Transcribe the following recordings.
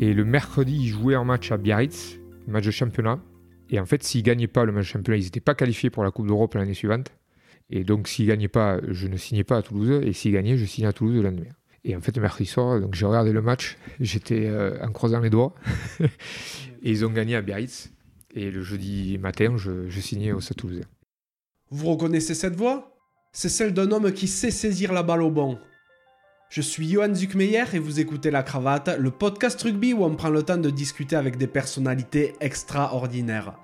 Et le mercredi, ils jouaient un match à Biarritz, match de championnat. Et en fait, s'ils ne gagnaient pas le match de championnat, ils n'étaient pas qualifiés pour la Coupe d'Europe l'année suivante. Et donc, s'ils ne gagnaient pas, je ne signais pas à Toulouse. Et s'ils gagnaient, je signais à Toulouse le lendemain. Et en fait, le mercredi soir, donc j'ai regardé le match. J'étais euh, en croisant les doigts. et ils ont gagné à Biarritz. Et le jeudi matin, je, je signais au Stade Toulousain. Vous reconnaissez cette voix? C'est celle d'un homme qui sait saisir la balle au bon. Je suis Johan Zuckmeyer et vous écoutez La Cravate, le podcast rugby où on prend le temps de discuter avec des personnalités extraordinaires.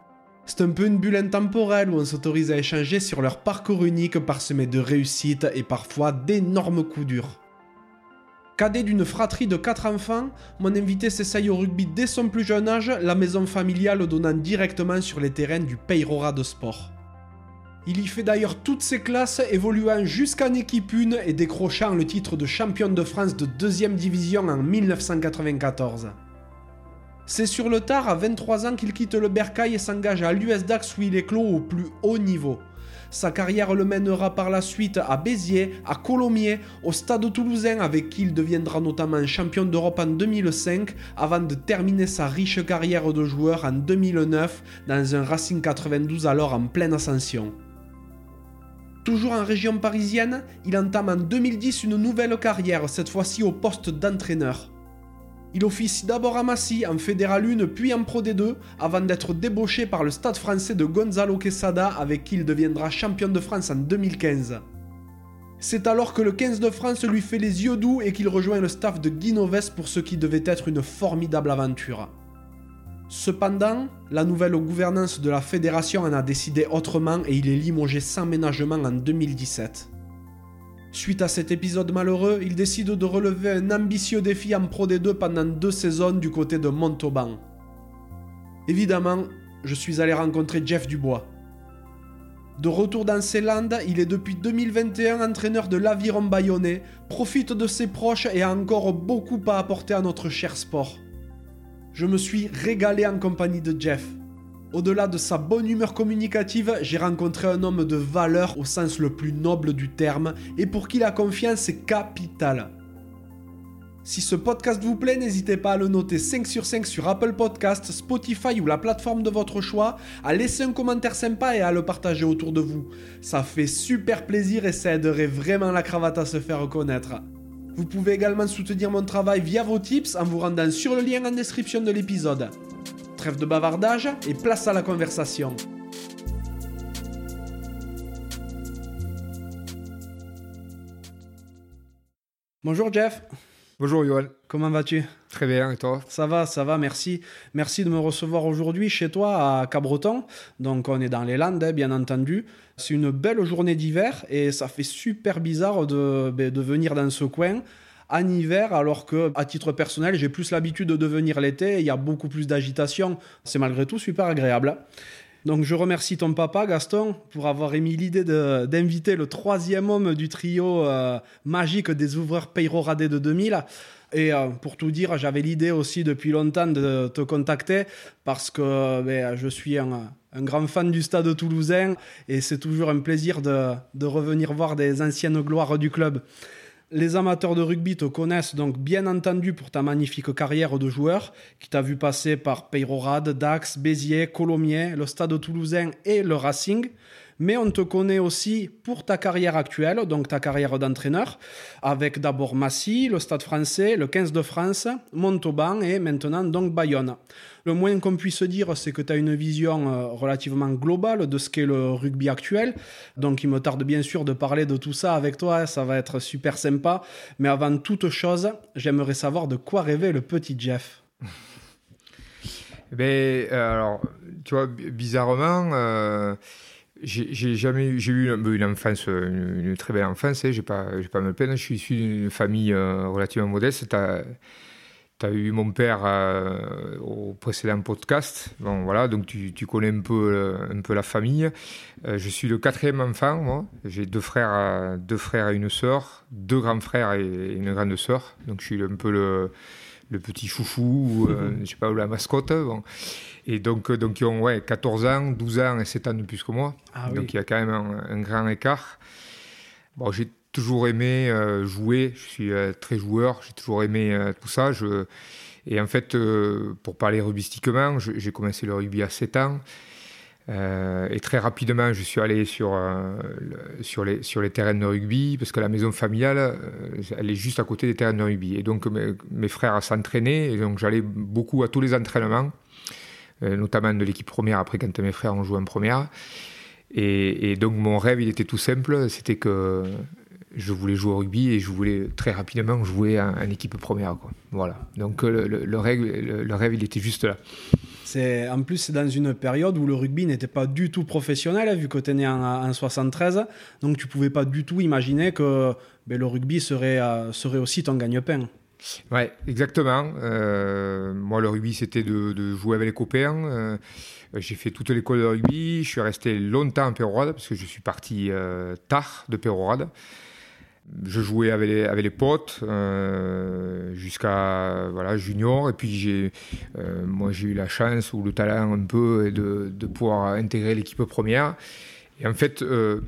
C'est un peu une bulle intemporelle où on s'autorise à échanger sur leur parcours unique parsemé de réussites et parfois d'énormes coups durs. Cadet d'une fratrie de 4 enfants, mon invité s'essaye au rugby dès son plus jeune âge, la maison familiale donnant directement sur les terrains du Peyrora de sport. Il y fait d'ailleurs toutes ses classes, évoluant jusqu'en équipe 1 et décrochant le titre de champion de France de 2 division en 1994. C'est sur le tard, à 23 ans, qu'il quitte le Bercail et s'engage à l'US Dax où il éclot au plus haut niveau. Sa carrière le mènera par la suite à Béziers, à Colomiers, au Stade toulousain avec qui il deviendra notamment champion d'Europe en 2005 avant de terminer sa riche carrière de joueur en 2009 dans un Racing 92 alors en pleine ascension. Toujours en région parisienne, il entame en 2010 une nouvelle carrière, cette fois-ci au poste d'entraîneur. Il officie d'abord à Massy en Fédéral 1 puis en Pro D2 avant d'être débauché par le stade français de Gonzalo Quesada avec qui il deviendra champion de France en 2015. C'est alors que le 15 de France lui fait les yeux doux et qu'il rejoint le staff de Guinoves pour ce qui devait être une formidable aventure. Cependant, la nouvelle gouvernance de la fédération en a décidé autrement et il est limogé sans ménagement en 2017. Suite à cet épisode malheureux, il décide de relever un ambitieux défi en Pro D2 pendant deux saisons du côté de Montauban. Évidemment, je suis allé rencontrer Jeff Dubois. De retour dans ses landes, il est depuis 2021 entraîneur de l'Aviron Bayonnais, profite de ses proches et a encore beaucoup à apporter à notre cher sport je me suis régalé en compagnie de Jeff. Au-delà de sa bonne humeur communicative, j'ai rencontré un homme de valeur au sens le plus noble du terme et pour qui la confiance est capitale. Si ce podcast vous plaît, n'hésitez pas à le noter 5 sur 5 sur Apple Podcasts, Spotify ou la plateforme de votre choix, à laisser un commentaire sympa et à le partager autour de vous. Ça fait super plaisir et ça aiderait vraiment la cravate à se faire connaître. Vous pouvez également soutenir mon travail via vos tips en vous rendant sur le lien en description de l'épisode. Trêve de bavardage et place à la conversation. Bonjour Jeff. Bonjour Johan. Comment vas-tu? Très bien, et toi? Ça va, ça va, merci. Merci de me recevoir aujourd'hui chez toi à Cabreton. Donc on est dans les Landes, hein, bien entendu. C'est une belle journée d'hiver et ça fait super bizarre de, ben, de venir dans ce coin en hiver, alors que à titre personnel, j'ai plus l'habitude de venir l'été, il y a beaucoup plus d'agitation. C'est malgré tout super agréable. Donc je remercie ton papa Gaston pour avoir émis l'idée d'inviter le troisième homme du trio euh, magique des ouvreurs Payro Radé de 2000 et euh, pour tout dire, j'avais l'idée aussi depuis longtemps de te contacter parce que ben, je suis un, grand fan du stade toulousain et c'est toujours un plaisir de, de, revenir voir des anciennes gloires du club. Les amateurs de rugby te connaissent donc bien entendu pour ta magnifique carrière de joueur qui t'a vu passer par Peyrorade, Dax, Béziers, Colomiers, le stade toulousain et le Racing mais on te connaît aussi pour ta carrière actuelle, donc ta carrière d'entraîneur, avec d'abord Massy, le Stade français, le 15 de France, Montauban et maintenant donc Bayonne. Le moins qu'on puisse dire, c'est que tu as une vision euh, relativement globale de ce qu'est le rugby actuel. Donc il me tarde bien sûr de parler de tout ça avec toi, ça va être super sympa. Mais avant toute chose, j'aimerais savoir de quoi rêvait le petit Jeff. Eh ben, euh, alors, tu vois, bizarrement, euh, j'ai jamais eu, j'ai eu une, enfance, une, très belle enfance, hein, j'ai pas, j'ai pas me plaindre. Je suis issu d'une famille euh, relativement modeste. Tu as, eu mon père euh, au précédent podcast. Bon, voilà, donc tu, tu connais un peu, euh, un peu la famille. je suis le quatrième enfant, moi. J'ai deux frères, deux frères et une sœur, deux grands frères et une grande sœur. Donc je suis un peu le, le petit foufou, je sais pas, la mascotte. Bon. Et donc, euh, donc ils ont ouais, 14 ans, 12 ans et 7 ans de plus que moi. Ah donc il y a quand même un, grand écart. Bon, j'ai toujours aimé jouer. Je suis très joueur. J'ai toujours aimé tout ça. Je... Et en fait, pour parler rugbystiquement, j'ai commencé le rugby à 7 ans. Euh, et très rapidement, je suis allé sur, euh, sur, les, sur les terrains de rugby, parce que la maison familiale, euh, elle est juste à côté des terrains de rugby. Et donc, mes, mes frères s'entraînaient, et donc j'allais beaucoup à tous les entraînements, notamment de l'équipe première, après quand mes frères ont joué en première. Et, donc, mon rêve, il était tout simple, c'était que je voulais jouer au rugby et je voulais très rapidement jouer en, équipe première. Quoi. Voilà. Donc, le, rêve, le rêve, il était juste là. C'est en plus c'est dans une période où le rugby n'était pas du tout professionnel vu que tu es né en, 73, donc tu pouvais pas du tout imaginer que ben, le rugby serait euh, serait aussi ton gagne-pain. Ouais, exactement. Euh, moi, le rugby, c'était de, jouer avec les copains. Euh, j'ai fait toute l'école de rugby. Je suis resté longtemps à Pérorade parce que je suis parti tard de Pérorade je jouais avec les, potes euh, jusqu'à voilà junior et puis euh, moi j'ai eu la chance ou le talent un peu de, de pouvoir intégrer l'équipe première et en fait euh,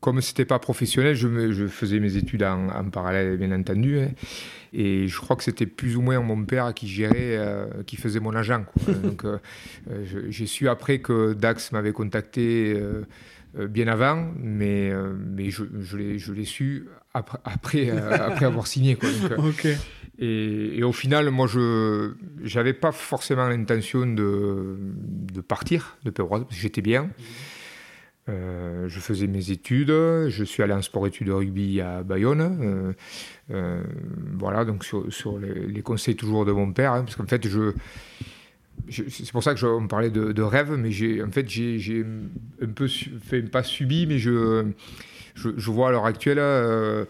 comme c'était pas professionnel je, je, faisais mes études en, en parallèle bien entendu hein, et je crois que c'était plus ou moins mon père qui gérait qui faisait mon agent donc j'ai su après que Dax m'avait contacté euh, bien avant, mais, euh, mais je, je l'ai su après, après, euh, après, avoir signé. Quoi. et, et, au final, moi, je n'avais pas forcément l'intention de, de, partir de Péroise, parce que j'étais bien. Je faisais mes études, je suis allé en sport-études de rugby à Bayonne. voilà, donc sur, les, conseils toujours de mon père, hein, parce qu'en fait, c'est pour ça que je, parlait de, rêve, mais j'ai, en fait, j'ai, un peu, fait, pas subi, mais je, vois à l'heure actuelle euh,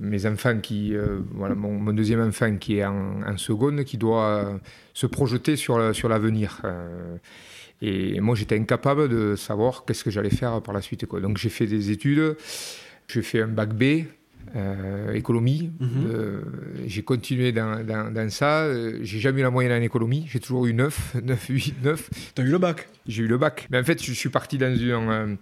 mes enfants qui, euh, voilà, mon, deuxième enfant qui est en, seconde, qui doit se projeter sur l'avenir. Et moi, j'étais incapable de savoir qu'est-ce que j'allais faire par la suite. Quoi. Donc, j'ai fait des études, j'ai fait un bac B, euh, économie. Mhm. Euh, j'ai continué dans, dans, ça. Euh, j'ai jamais eu la moyenne en économie. J'ai toujours eu 9, 9, 8, 9. T'as eu le bac? J'ai eu le bac. Mais en fait, je suis parti dans un,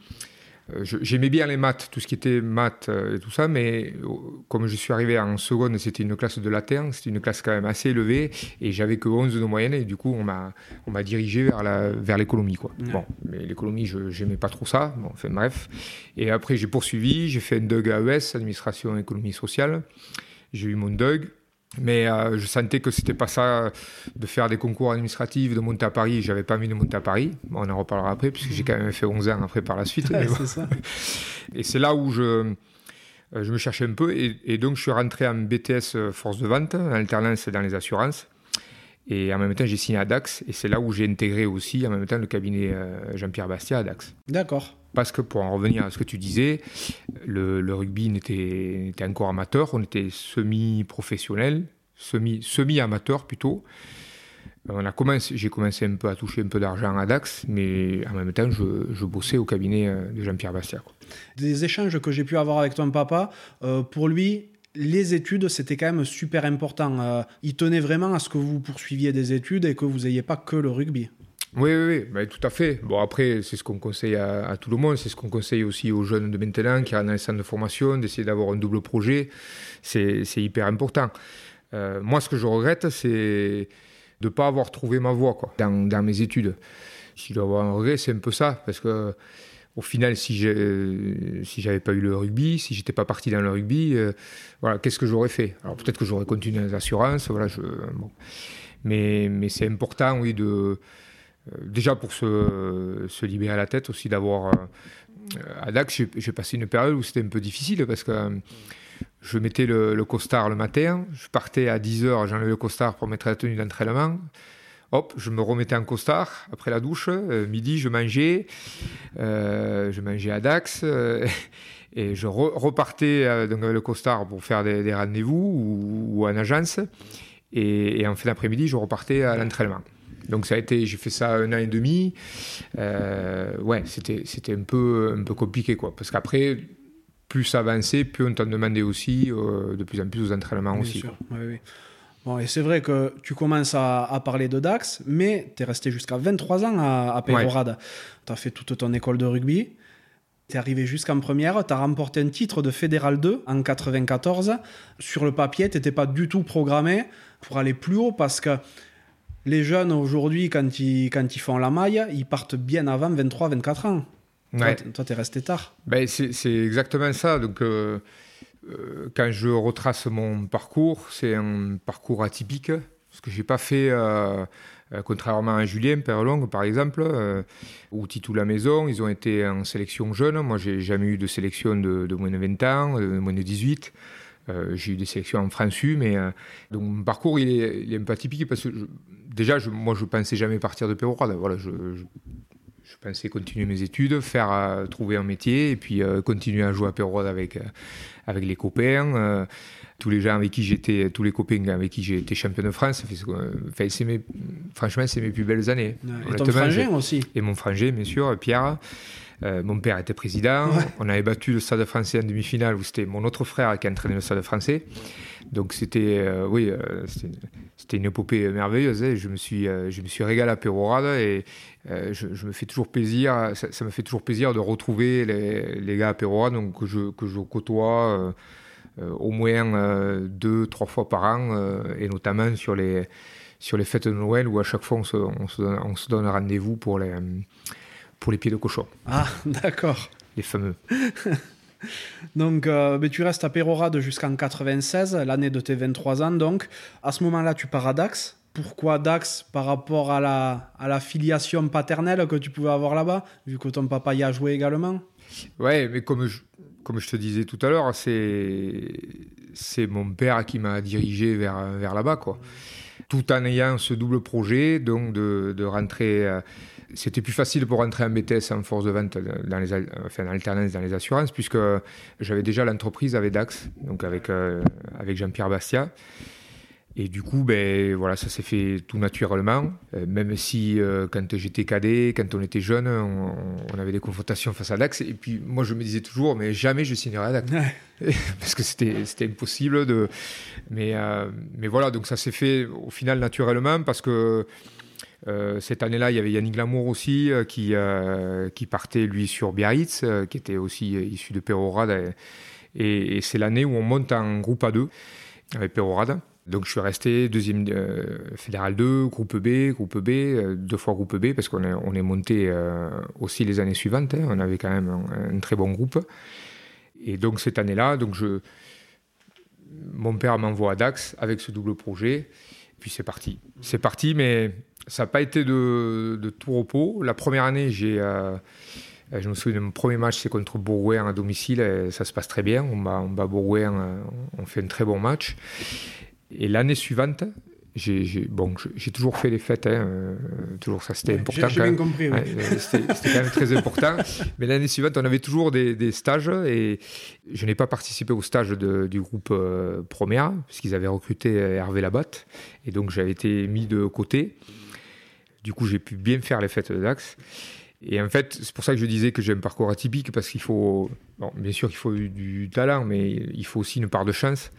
j'aimais bien les maths, tout ce qui était maths euh, et tout ça, mais euh, comme je suis arrivé en seconde, c'était une classe de latin, c'était une classe quand même assez élevée, et j'avais que 11 de moyenne, et du coup, on m'a, on m'a dirigé vers, la, vers l'économie. Quoi. Bon, mais l'économie, je n'aimais pas trop ça, bon, enfin bref. Et après, j'ai poursuivi, j'ai fait un DUG AES, administration économie sociale, j'ai eu mon DUG, mais euh, je sentais que c'était pas ça de faire des concours administratifs, de monter à Paris. J'avais pas envie de monter à Paris. on en reparlera après, puisque j'ai quand même fait 11 ans après par la suite. ça. Et c'est là où je, euh, je me cherchais un peu. Et, donc, je suis rentré en BTS euh, force de vente, en alternance dans les assurances. Et en même temps, j'ai signé à Dax. Et c'est là où j'ai intégré aussi, en même temps, le cabinet Jean-Pierre Bastia à Dax. D'accord. Parce que pour en revenir à ce que tu disais, le, rugby n'était encore amateur, on était semi-professionnel, semi-amateur plutôt. On a commencé, j'ai commencé un peu à toucher un peu d'argent à Dax, mais en même temps, je, bossais au cabinet euh, de Jean-Pierre Bastia. Des échanges que j'ai pu avoir avec ton papa, euh, pour lui, les études, c'était quand même super important. Euh, il tenait vraiment à ce que vous poursuiviez des études et que vous n'ayez pas que le rugby. Oui, oui, oui tout à fait. Bon, après, c'est ce qu'on conseille à, tout le monde, c'est ce qu'on conseille aussi aux jeunes de maintenant qui sont dans les centres de formation, d'essayer d'avoir un double projet. C'est hyper important. Euh, moi, ce que je regrette, c'est de ne pas avoir trouvé ma voie dans mes études. Si je dois avoir un regret, c'est un peu ça, parce que au final, si si j'avais pas eu le rugby, si j'étais pas parti dans le rugby, euh, voilà, qu'est-ce que j'aurais fait? Alors peut-être que j'aurais continué les assurances, voilà, mais mais c'est important, oui, de euh, déjà pour se, se, libérer la tête aussi d'avoir euh, à Dax j'ai passé une période où c'était un peu difficile parce que euh, je mettais le, costard le matin, je partais à 10h, j'enlevais le costard pour mettre la tenue d'entraînement. Hop, je me remettais en costard après la douche. midi, je mangeais. je mangeais à Dax. et je repartais donc avec le costard pour faire des, rendez-vous ou, ou, en agence. Et, et en fin d'après-midi, je repartais à l'entraînement. Donc ça a été, j'ai fait ça un an et demi. Euh, ouais, c'était c'était un peu un peu compliqué quoi, parce qu'après plus ça avançait, plus on t'en demandait aussi euh, de plus en plus aux entraînements Bien aussi. Sûr. Oui. Bon, et c'est vrai que tu commences à, parler de Dax, mais tu es resté jusqu'à 23 ans à, à Tu as fait toute ton école de rugby. Tu es arrivé jusqu'en première, tu as remporté un titre de Fédéral 2 en 94. Sur le papier, tu n'étais pas du tout programmé pour aller plus haut parce que les jeunes aujourd'hui, quand ils, quand ils font la maille, ils partent bien avant 23-24 ans. Ouais. Toi, tu es resté tard. Ben, c'est exactement ça. Donc, euh, quand je retrace mon parcours, c'est un parcours atypique, parce que j'ai pas fait, euh, euh, contrairement à Julien Perlong, par exemple, euh, ou Titou La Maison, ils ont été en sélection jeune. Moi, j'ai jamais eu de sélection de, moins de 20 ans, de moins de 18. Euh, j'ai eu des sélections en France U, mais euh, donc mon parcours il est, un peu atypique parce que déjà, je, moi, je pensais jamais partir de Pérorade. Voilà, je pensais continuer mes études, faire euh, trouver un métier et puis euh, continuer à jouer à Pérorade avec euh, avec les copains, tous les gens avec qui j'étais, tous les copains avec qui j'ai été champion de France. Enfin, c'est mes, franchement, c'est mes plus belles années. Et ton frangin aussi. et mon frangin, bien sûr, Pierre. Mon père était président. Ouais. On avait battu le Stade français en demi-finale où c'était mon autre frère qui entraînait le Stade français. Donc c'était, oui, c'était une épopée merveilleuse. hein. Je me suis, je me suis régalé à Pérorade et euh, je, je me fais toujours plaisir. Ça, ça me fait toujours plaisir de retrouver les, les gars à Pérorade donc que je que je côtoie. euh, euh, au moins deux, trois fois par an, et notamment sur les, sur les fêtes de Noël où à chaque fois on se, on se donne, on se donne rendez-vous pour les, pour les pieds de cochon, Ah, d'accord. les fameux. Donc, euh, ben, tu restes à Pérorade jusqu'en 96, l'année de tes 23 ans. Donc, à ce moment-là, tu pars à Dax? Pourquoi Dax par rapport à la, à la filiation paternelle que tu pouvais avoir là-bas, vu que ton papa y a joué également? Ouais, mais comme je, comme je te disais tout à l'heure, c'est, mon père qui m'a dirigé vers, vers là-bas, quoi. Tout en ayant ce double projet, donc de, de rentrer. euh, c'était plus facile pour rentrer en BTS en force de vente dans les, enfin, en alternance dans les assurances, puisque j'avais déjà l'entreprise avec Dax, donc avec, euh, avec Jean-Pierre Bastia. Et du coup, ben, voilà, ça s'est fait tout naturellement. Euh, même si, euh, quand j'étais cadet, quand on était jeune, on, on avait des confrontations face à Dax. Et puis, moi, je me disais toujours, mais jamais je signerai à Dax. Parce que c'était impossible. De... Mais, euh, mais voilà, donc ça s'est fait au final naturellement parce que cette année-là, il y avait Yannick Lamour aussi qui, qui partait, lui, sur Biarritz, qui était aussi issu de Pérorade. Et, c'est l'année où on monte en groupe A2 avec Pérorade. Donc je suis resté deuxième euh, fédéral 2, groupe B, groupe B, euh, deux fois groupe B, parce qu'on est, on est monté euh, aussi les années suivantes. hein. on avait quand même un, très bon groupe. Et donc cette année-là, donc je, mon père m'envoie à Dax avec ce double projet. Puis c'est parti. C'est parti, mais ça n'a pas été de, tout repos. La première année, j'ai, je me souviens de mon premier match, c'est contre Bourgoin à domicile. Et ça se passe très bien. On bat, on bat euh, on fait un très bon match. Et l'année suivante, j'ai, bon, toujours fait les fêtes. hein, euh, toujours ça, c'était important. J'ai bien compris. oui. Ouais, euh, c'était quand même très important. Mais l'année suivante, on avait toujours des, des stages et je n'ai pas participé au stage de- du groupe euh, puisqu'ils avaient recruté euh, Hervé Labatte. Et donc, j'avais été mis de côté. Du coup, j'ai pu bien faire les fêtes de Dax. Et en fait, c'est pour ça que je disais que j'ai un parcours atypique, parce qu'il faut, bon, bien sûr qu'il faut du, du talent, mais il faut aussi une part de chance.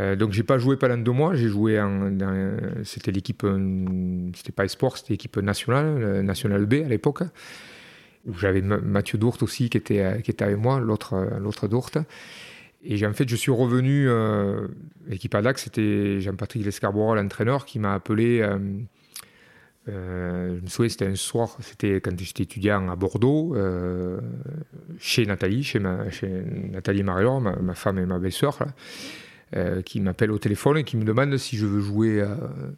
Euh, donc j'ai pas joué pendant deux mois, j'ai joué dans- c'était l'équipe, euh, c'était pas Esport, c'était l'équipe nationale, le national B à l'époque, où j'avais Ma- Mathieu Dourte aussi qui était, euh, avec moi, l'autre, euh, l'autre Dourte. Et en fait, je suis revenu, euh, l'équipe ADAX, c'était Jean-Patrick Lescarborough, l'entraîneur, qui m'a appelé. euh, euh, je me souviens, c'était un soir, c'était quand j'étais étudiant à Bordeaux, euh, chez Nathalie, chez, Nathalie Marior, ma, femme et ma belle-sœur, euh, qui m'appelle au téléphone et qui me demande si je veux jouer,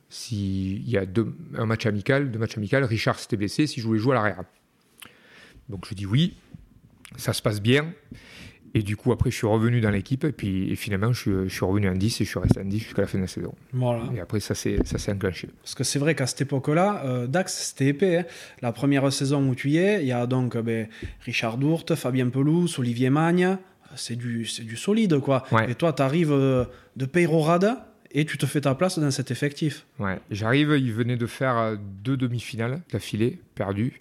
s'il y a deux, un match amical, deux matchs amicaux, Richard s'était blessé, si je voulais jouer à l'arrière. Donc je dis oui, ça se passe bien. Et du coup, après, je suis revenu dans l'équipe et puis et finalement, je suis, je suis revenu en 10 et je suis resté en 10 jusqu'à la fin de la saison. Voilà. Et après, ça s'est ça s'est enclenché. Parce que c'est vrai qu'à cette époque-là, euh, Dax, c'était épais. hein. La première saison où tu y es, il y a donc ben, Richard Dourte, Fabien Pelouse, Olivier Magne. C'est du, du solide, quoi. Ouais. Et toi, tu arrives de Peyrorade et tu te fais ta place dans cet effectif. Ouais, j'arrive, il venait de faire euh, deux demi-finales d'affilée, perdues.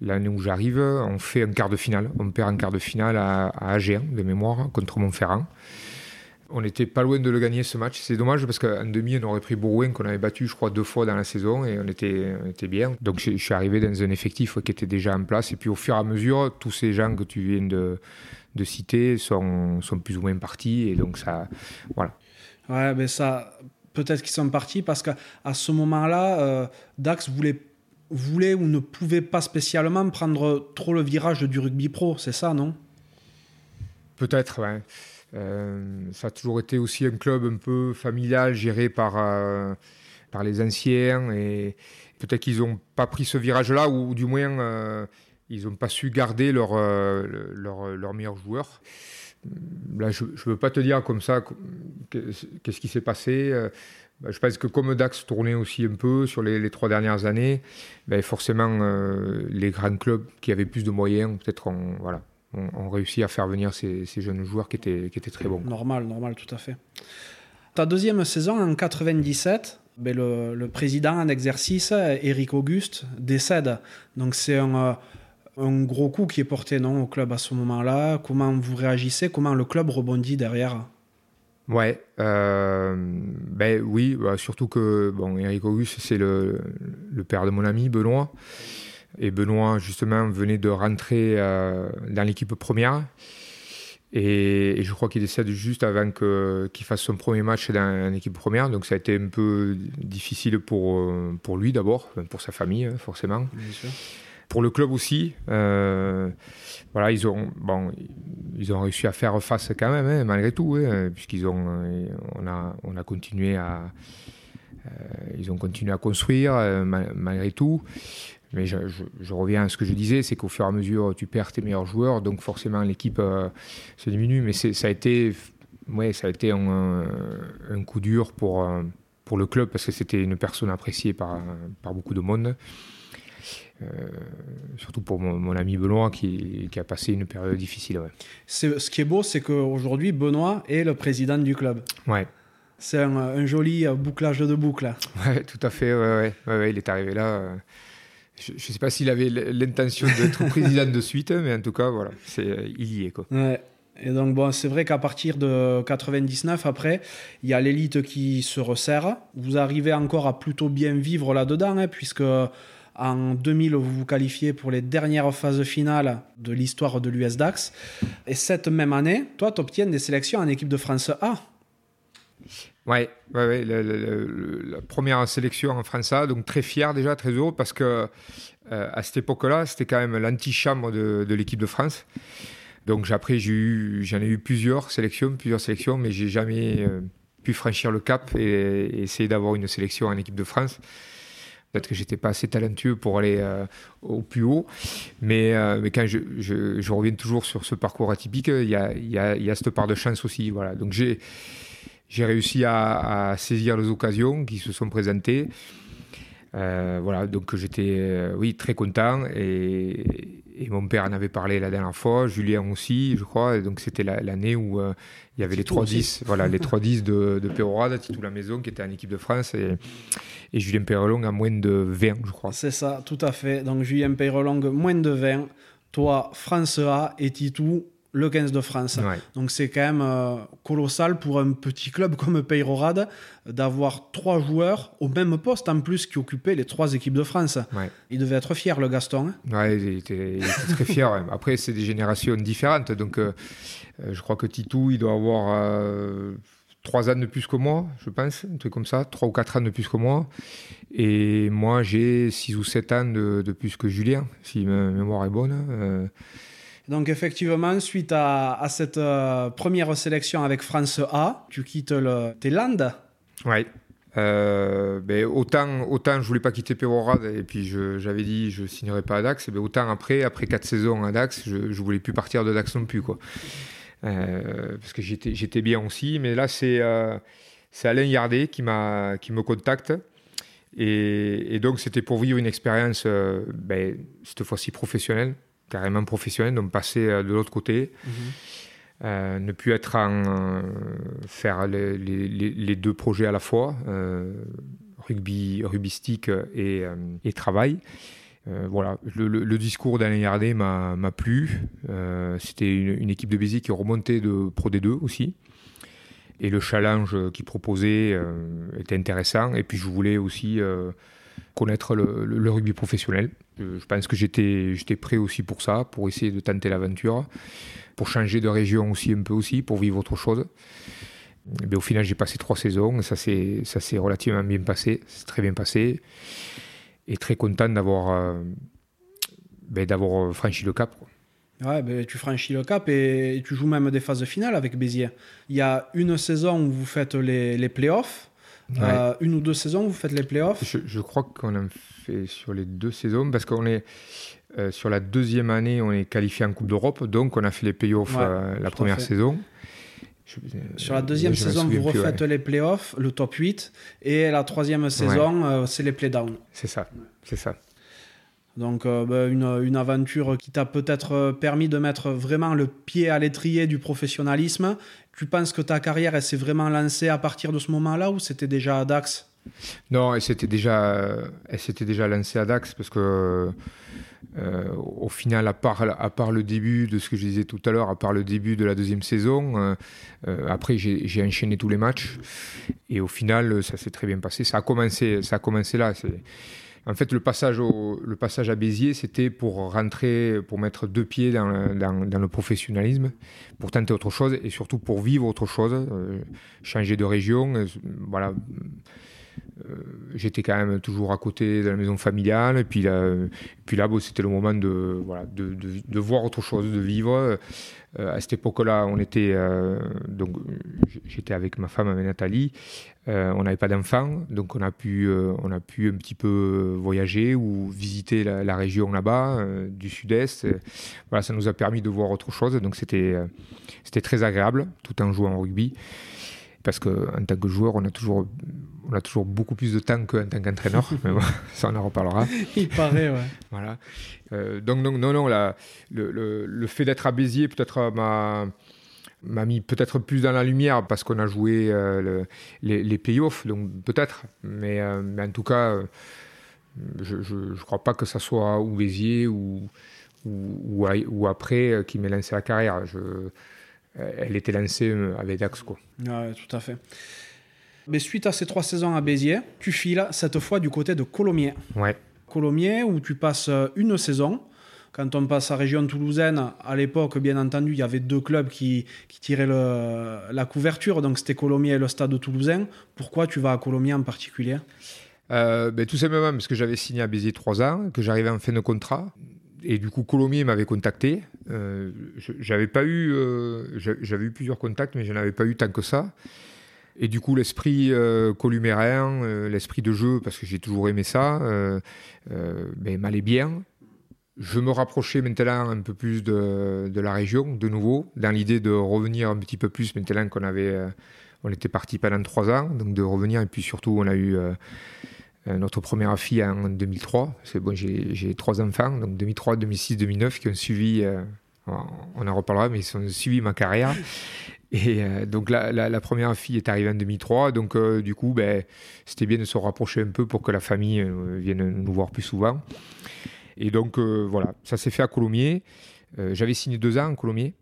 L'année où j'arrive, on fait un quart de finale. On perd un quart de finale à, à Agen, de mémoire, contre Montferrand. on n'était pas loin de le gagner ce match. C'est dommage parce qu'en demi, on aurait pris Bourgoin qu'on avait battu, je crois, deux fois dans la saison et on était, était bien. Donc je, suis arrivé dans un effectif qui était déjà en place. Et puis au fur et à mesure, tous ces gens que tu viens de, de citer sont, sont plus ou moins partis. Et donc ça, voilà. Ouais, mais ça, peut-être qu'ils sont partis parce qu'à ce moment-là, euh, Dax voulait voulait ou ne pouvait pas spécialement prendre trop le virage du rugby pro, c'est ça, non? Peut-être, ouais. Euh, ça a toujours été aussi un club un peu familial, géré par, euh, par les anciens. Et peut-être qu'ils n'ont pas pris ce virage-là, ou, du moins, euh, ils n'ont pas su garder leur, leur, leur, meilleur joueur. Là, je ne veux pas te dire comme ça qu'est-ce qui s'est passé. Bah, je pense que comme Dax tournait aussi un peu sur les, trois dernières années, ben forcément, les grands clubs qui avaient plus de moyens, peut-être, voilà, on, réussit à faire venir ces, jeunes joueurs qui étaient, qui étaient très bons. Normal, normal, tout à fait. Ta deuxième saison, en 97, ben le, président en exercice, Eric Auguste, décède. Donc c'est un, euh, un, gros coup qui est porté non, au club à ce moment-là. Comment vous réagissez? Comment le club rebondit derrière? Ouais, euh, ben oui, bah, surtout que bon, Eric Auguste, c'est le, le, père de mon ami Benoît. Et Benoît, justement, venait de rentrer euh, dans l'équipe première. Et, je crois qu'il décède juste avant qu'il fasse son premier match dans l'équipe première. Donc ça a été un peu difficile pour, euh, pour lui d'abord, pour sa famille, hein, forcément. Pour le club aussi. Euh, voilà, ils ont, bon, ils ont réussi à faire face quand même, hein, malgré tout, hein, puisqu'ils ont, on a, on a continué à, ils ont continué à construire malgré tout. Mais je, reviens à ce que je disais, c'est qu'au fur et à mesure, tu perds tes meilleurs joueurs, donc forcément l'équipe euh, se diminue. Mais ça a été, ouais, ça a été un, coup dur pour, euh, pour le club parce que c'était une personne appréciée par, par beaucoup de monde. Euh, surtout pour mon, ami Benoît qui, qui, a passé une période difficile. Ce qui est beau, c'est qu'aujourd'hui, Benoît est le président du club. Ouais. C'est un, joli bouclage de boucle. Ouais, tout à fait. Ouais, ouais. il est arrivé là. Je ne sais pas s'il avait l'intention d'être président de suite, mais en tout cas, voilà, c'est, il y est. Quoi. Ouais. Et donc, bon, c'est vrai qu'à partir de 99, après, il y a l'élite qui se resserre. Vous arrivez encore à plutôt bien vivre là-dedans, hein, puisque en 2000, vous vous qualifiez pour les dernières phases finales de l'histoire de l'US DAX. Et cette même année, toi, tu obtiens des sélections en équipe de France A. Ouais, la première sélection en France A, donc très fier déjà, très heureux parce que euh, à cette époque-là, c'était quand même l'antichambre de, de l'équipe de France. Donc après, j'en ai, eu plusieurs sélections, plusieurs sélections, mais j'ai jamais euh, pu franchir le cap et, essayer d'avoir une sélection en équipe de France. Peut-être que j'étais pas assez talentueux pour aller euh, au plus haut, mais, mais quand je, je, reviens toujours sur ce parcours atypique, il y a, y, a, cette part de chance aussi. Voilà. Donc j'ai réussi à, saisir les occasions qui se sont présentées. Euh, voilà, donc j'étais euh, oui, très content et, mon père en avait parlé la dernière fois, Julien aussi, je crois. Et donc c'était l'année où euh, il y avait les 3-10 voilà, les 3-10 de, de Pérorade, Titou La Maison, qui était en équipe de France, et, et Julien Perrelong à moins de 20, je crois. C'est ça, tout à fait. Donc Julien Perrelong, moins de 20. Toi, France A et Titou, le 15 de France. Donc c'est quand même euh, colossal pour un petit club comme Peyrorade d'avoir trois joueurs au même poste en plus qui occupaient les trois équipes de France. Il devait être fier le Gaston. Hein. Oui, il, était, très fier. Après c'est des générations différentes, donc euh, euh, je crois que Titou il doit avoir trois ans de plus que moi, je pense, un truc comme ça, trois ou quatre ans de plus que moi. Et moi j'ai six ou sept ans de, de, plus que Julien, si ma mémoire est bonne. Donc effectivement, suite à, cette euh, première sélection avec France A, tu quittes le, tes Landes. Oui. Euh, ben, autant, autant je voulais pas quitter Pérorade et puis j'avais dit je signerais pas à Dax. Ben, autant après, après quatre saisons à Dax, je, je voulais plus partir de Dax non plus. Quoi. Euh, parce que j'étais bien aussi. Mais là, c'est Alain Yardet qui, qui me contacte. Et, et donc, c'était pour vivre une expérience, ben, cette fois-ci professionnelle, carrément professionnel, donc passer euh, de l'autre côté. Mhm. Euh, ne plus être en euh, faire les, deux projets à la fois, rugby, rugbyistique et, et travail. voilà, le, discours d'Alain Yardet m'a plu. C'était une, équipe de Béziers qui remontait de Pro D2 aussi. et le challenge qu'il proposait était intéressant. Et puis je voulais aussi connaître le, rugby professionnel. Je, pense que j'étais prêt aussi pour ça, pour essayer de tenter l'aventure, pour changer de région aussi un peu aussi, pour vivre autre chose. Mais au final, j'ai passé trois saisons, ça s'est relativement bien passé, c'est très bien passé, et très content d'avoir euh, ben, d'avoir franchi le cap. Ouais, ben, tu franchis le cap et tu joues même des phases finales avec Béziers. Il y a une saison où vous faites les, les playoffs, euh, une ou deux saisons, vous faites les playoffs? Je, je crois qu'on a fait sur les deux saisons, parce qu'on est euh, sur la deuxième année, on est qualifié en Coupe d'Europe, donc on a fait les playoffs euh, la première saison. sur la deuxième saison, vous refaites les playoffs, le top 8, et la troisième saison, c'est les playdowns. C'est ça, c'est ça. Donc bah, une, une, aventure qui t'a peut-être permis de mettre vraiment le pied à l'étrier du professionnalisme tu penses que ta carrière, elle s'est vraiment lancée à partir de ce moment-là ou c'était déjà à Dax? Non, elle s'était déjà, déjà lancée à Dax parce que euh, au final, à part, à part le début de ce que je disais tout à l'heure, à part le début de la deuxième saison, euh, euh, après j'ai enchaîné tous les matchs et au final, ça s'est très bien passé. Ça a commencé, ça a commencé là. En fait, le passage, à Béziers, c'était pour rentrer, pour mettre deux pieds dans le, dans, le, professionnalisme, pour tenter autre chose et surtout pour vivre autre chose, euh, changer de région. Euh, voilà. Euh, j'étais quand même toujours à côté de la maison familiale. Et puis là, puis là c'était le moment de, voir autre chose, de vivre. à cette époque-là, on était donc j'étais avec ma femme, Nathalie. Euh, on n'avait pas d'enfants, donc on a pu, euh, on a pu un petit peu voyager ou visiter la, région là-bas euh, du sud-est. voilà, ça nous a permis de voir autre chose, donc c'était, c'était très agréable, tout en jouant au rugby, parce qu'en tant que joueur, on a toujours, on a toujours beaucoup plus de temps qu'en tant qu'entraîneur, mais bon, ça on en reparlera. Il paraît, ouais. voilà. donc, donc, non, non, la, le, le, le, fait d'être à Béziers, peut-être ma m'a mis peut-être plus dans la lumière parce qu'on a joué euh, les, les payoffs, donc peut-être. Mais, euh, mais, en tout cas, euh, je ne crois pas que ça soit ou Béziers ou, ou, ou, après qui m'ait lancé la carrière. Je, elle était lancée avec Dax. Quoi. tout à fait. Mais suite à ces trois saisons à Béziers, tu files cette fois du côté de Colomiers. Ouais. Colomiers, où tu passes une saison quand on passe à région toulousaine, à l'époque, bien entendu, il y avait deux clubs qui, tiraient la couverture, donc c'était Colomiers et le Stade toulousain. Pourquoi tu vas à Colomiers en particulier? Euh, ben, Tout simplement parce que j'avais signé à Béziers trois ans, que j'arrivais en fin de contrat. Et du coup, Colomiers m'avait contacté. Euh, j'avais pas eu, euh, j'avais eu plusieurs contacts, mais je n'avais pas eu tant que ça. Et du coup, l'esprit euh, columérain, l'esprit de jeu, parce que j'ai toujours aimé ça, ben, m'allait bien je me rapprochais maintenant un peu plus de, la région, de nouveau, dans l'idée de revenir un petit peu plus maintenant qu'on avait, euh, on était parti pendant trois ans, donc de revenir et puis surtout on a eu euh, euh, notre première fille en 2003. C'est bon, j'ai trois enfants, donc 2003, 2006, 2009 qui ont suivi, on en reparlera, mais ils ont suivi ma carrière. Et donc la, première fille est arrivée en 2003, donc du coup, ben, c'était bien de se rapprocher un peu pour que la famille vienne nous voir plus souvent. Et donc, euh, voilà, ça s'est fait à Colomiers. Euh, j'avais signé deux ans à Colomiers.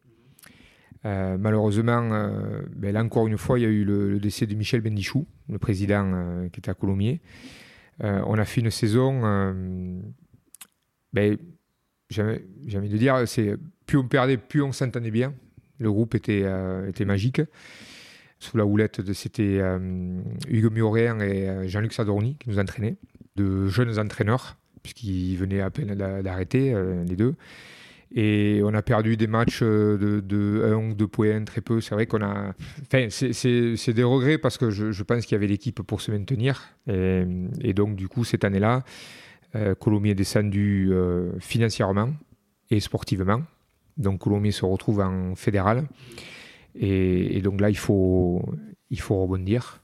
Euh, malheureusement, ben là encore une fois, il y a eu le, décès de Michel Bendichou, le président qui était à Colomiers. On a fait une saison, ben, j'ai envie de dire, plus on perdait, plus on s'entendait bien. Le groupe était, était magique. Sous la houlette, c'était Hugo Mioréen et Jean-Luc Sadorni qui nous entraînaient, de jeunes entraîneurs puisqu'ils venaient à peine d'arrêter, euh, les deux. Et on a perdu des matchs euh, de, de 1 ou 2 points, très peu. C'est vrai qu'on a. Enfin, c'est des regrets parce que je, pense qu'il y avait l'équipe pour se maintenir. Et, donc, du coup, cette année-là, euh, est descendu euh, financièrement et sportivement. Donc, Colomiers se retrouve en fédéral. Et, et, donc là, il faut, il faut rebondir.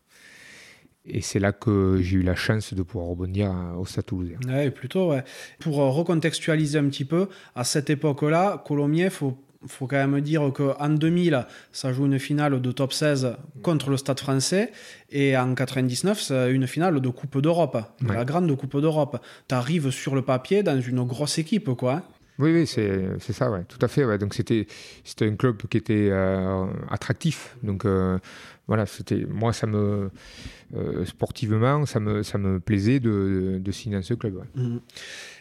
Et c'est là que j'ai eu la chance de pouvoir rebondir au Stade Toulousain. Oui, plutôt, ouais. Pour euh, recontextualiser un petit peu, à cette époque-là, Colomiers, il faut, faut quand même dire qu'en 2000, ça joue une finale de top 16 contre le Stade français. Et en 99, c'est une finale de Coupe d'Europe, la grande Coupe d'Europe. Tu arrives sur le papier dans une grosse équipe, quoi. Oui, oui, c'est ça, ouais, tout à fait. Ouais. Donc c'était un club qui était euh, attractif. Donc euh, voilà, c'était moi, ça me euh, sportivement, ça me, ça me plaisait de, de signer dans ce club. Mhm.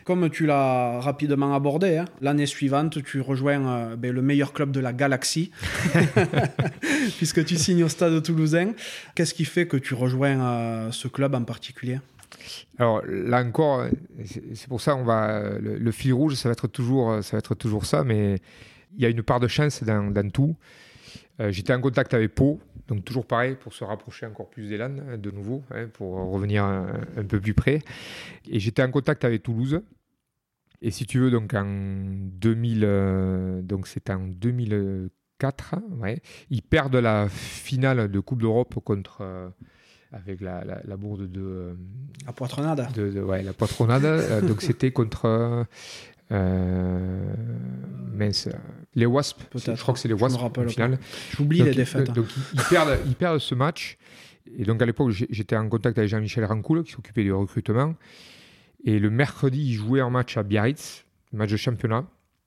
Comme tu l'as rapidement abordé, hein, l'année suivante, tu rejoins ben, le meilleur club de la galaxie, puisque tu signes au Stade Toulousain. Qu'est-ce qui fait que tu rejoins ce club en particulier? Alors là encore, c'est pour ça on va le, fil rouge, ça va être toujours ça va être toujours ça, mais il y a une part de chance dans, tout. Euh, j'étais en contact avec Pau, donc toujours pareil pour se rapprocher encore plus d'Elan hein, de nouveau, hein, pour revenir un, peu plus près. Et j'étais en contact avec Toulouse. Et si tu veux, donc en 2000, euh, donc c'est en 2004, ouais, ils perdent la finale de Coupe d'Europe contre euh, avec la, la, bourde de. La poitronade. De, ouais, la poitronade. Euh, donc c'était contre. Euh, mince, les Wasps. Je crois que c'est les Wasps au final. J'oublie les défaites. Donc ils perdent, ils perdent ce match. Et donc à l'époque, j'étais en contact avec Jean-Michel Rancoul qui s'occupait du recrutement. Et le mercredi, ils jouaient un match à Biarritz, match de championnat.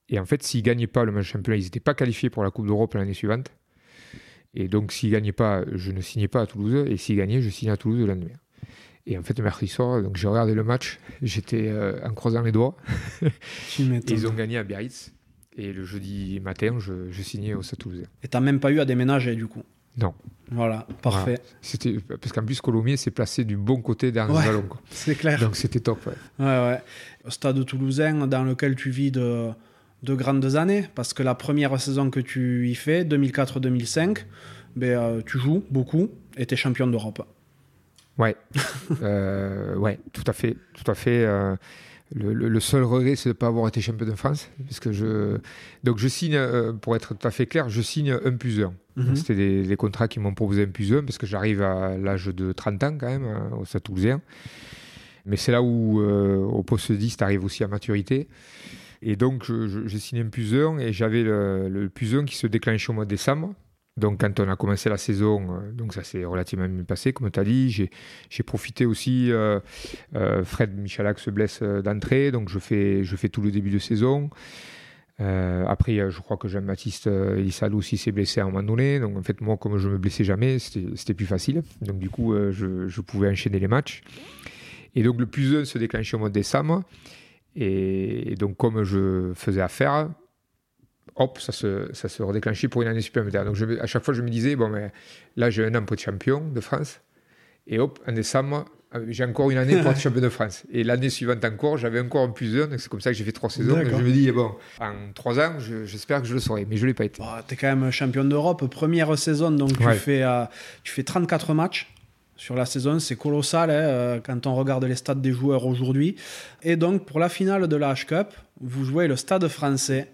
Et en fait, s'ils ne gagnaient pas le match de championnat, ils n'étaient pas qualifiés pour la Coupe d'Europe l'année suivante. Et donc, s'il ne gagnait pas, je ne signais pas à Toulouse. Et s'il gagnait, je signais à Toulouse le lendemain. Et en fait, le mercredi soir, donc j'ai regardé le match. J'étais euh, en croisant les doigts. ils ont gagné à Biarritz. Et le jeudi matin, je, je signais au Stade Toulousain. Et tu n'as même pas eu à déménager, du coup Non. Voilà, parfait. C'était parce qu'en plus Colomiers s'est placé du bon côté derrière le ballon. C'est clair. Donc c'était top. Ouais. ouais, ouais. Au stade toulousain, dans lequel tu vis de, de grandes années, parce que la première saison que tu y fais, 2004-2005, ben, euh, tu joues beaucoup et tu es champion d'Europe. Ouais. Euh, ouais, tout à fait. Tout à fait. Euh, le, seul regret, c'est de ne pas avoir été champion de France. Parce que je... Donc, je signe, pour être tout à fait clair, je signe un plus 1. Mhm. C'était des, contrats qui m'ont proposé un plus 1 parce que j'arrive à l'âge de 30 ans, quand même, au Stade Toulousain. Mais c'est là où, au poste 10, tu arrives aussi à maturité. Et donc, j'ai signé un plus 1 et j'avais le, le, plus 1 qui se déclenchait au mois de décembre. Donc, quand on a commencé la saison, euh, donc ça s'est relativement bien passé, comme tu as dit. J'ai profité aussi. Euh, euh, Fred Michalak se blesse d'entrée, donc je fais, tout le début de saison. après, je crois que Jean-Baptiste Elissal aussi s'est blessé à un moment donné. Donc, en fait, moi, comme je me blessais jamais, c'était plus facile. Donc, du coup, je, pouvais enchaîner les matchs. Et donc, le plus 1 se déclenchait au mois de décembre. Et donc, comme je faisais affaire, hop, ça se, ça se redéclenchait pour une année supplémentaire. Donc à chaque fois, je me disais, bon, mais là, j'ai un an pour être champion de France. Et hop, en décembre, euh, j'ai encore une année pour être champion de France. Et l'année suivante encore, j'avais encore un plus un. C'est comme ça que j'ai fait trois saisons. Et je me dis, bon, en trois ans, j'espère que je le saurai. Mais je ne l'ai pas été. Bah, tu es quand même champion d'Europe. Première saison, donc tu, fais, euh, tu fais 34 matchs sur la saison. C'est colossal hein, euh, quand on regarde les stades des joueurs aujourd'hui. Et donc, pour la finale de la H-Cup, vous jouez le stade français.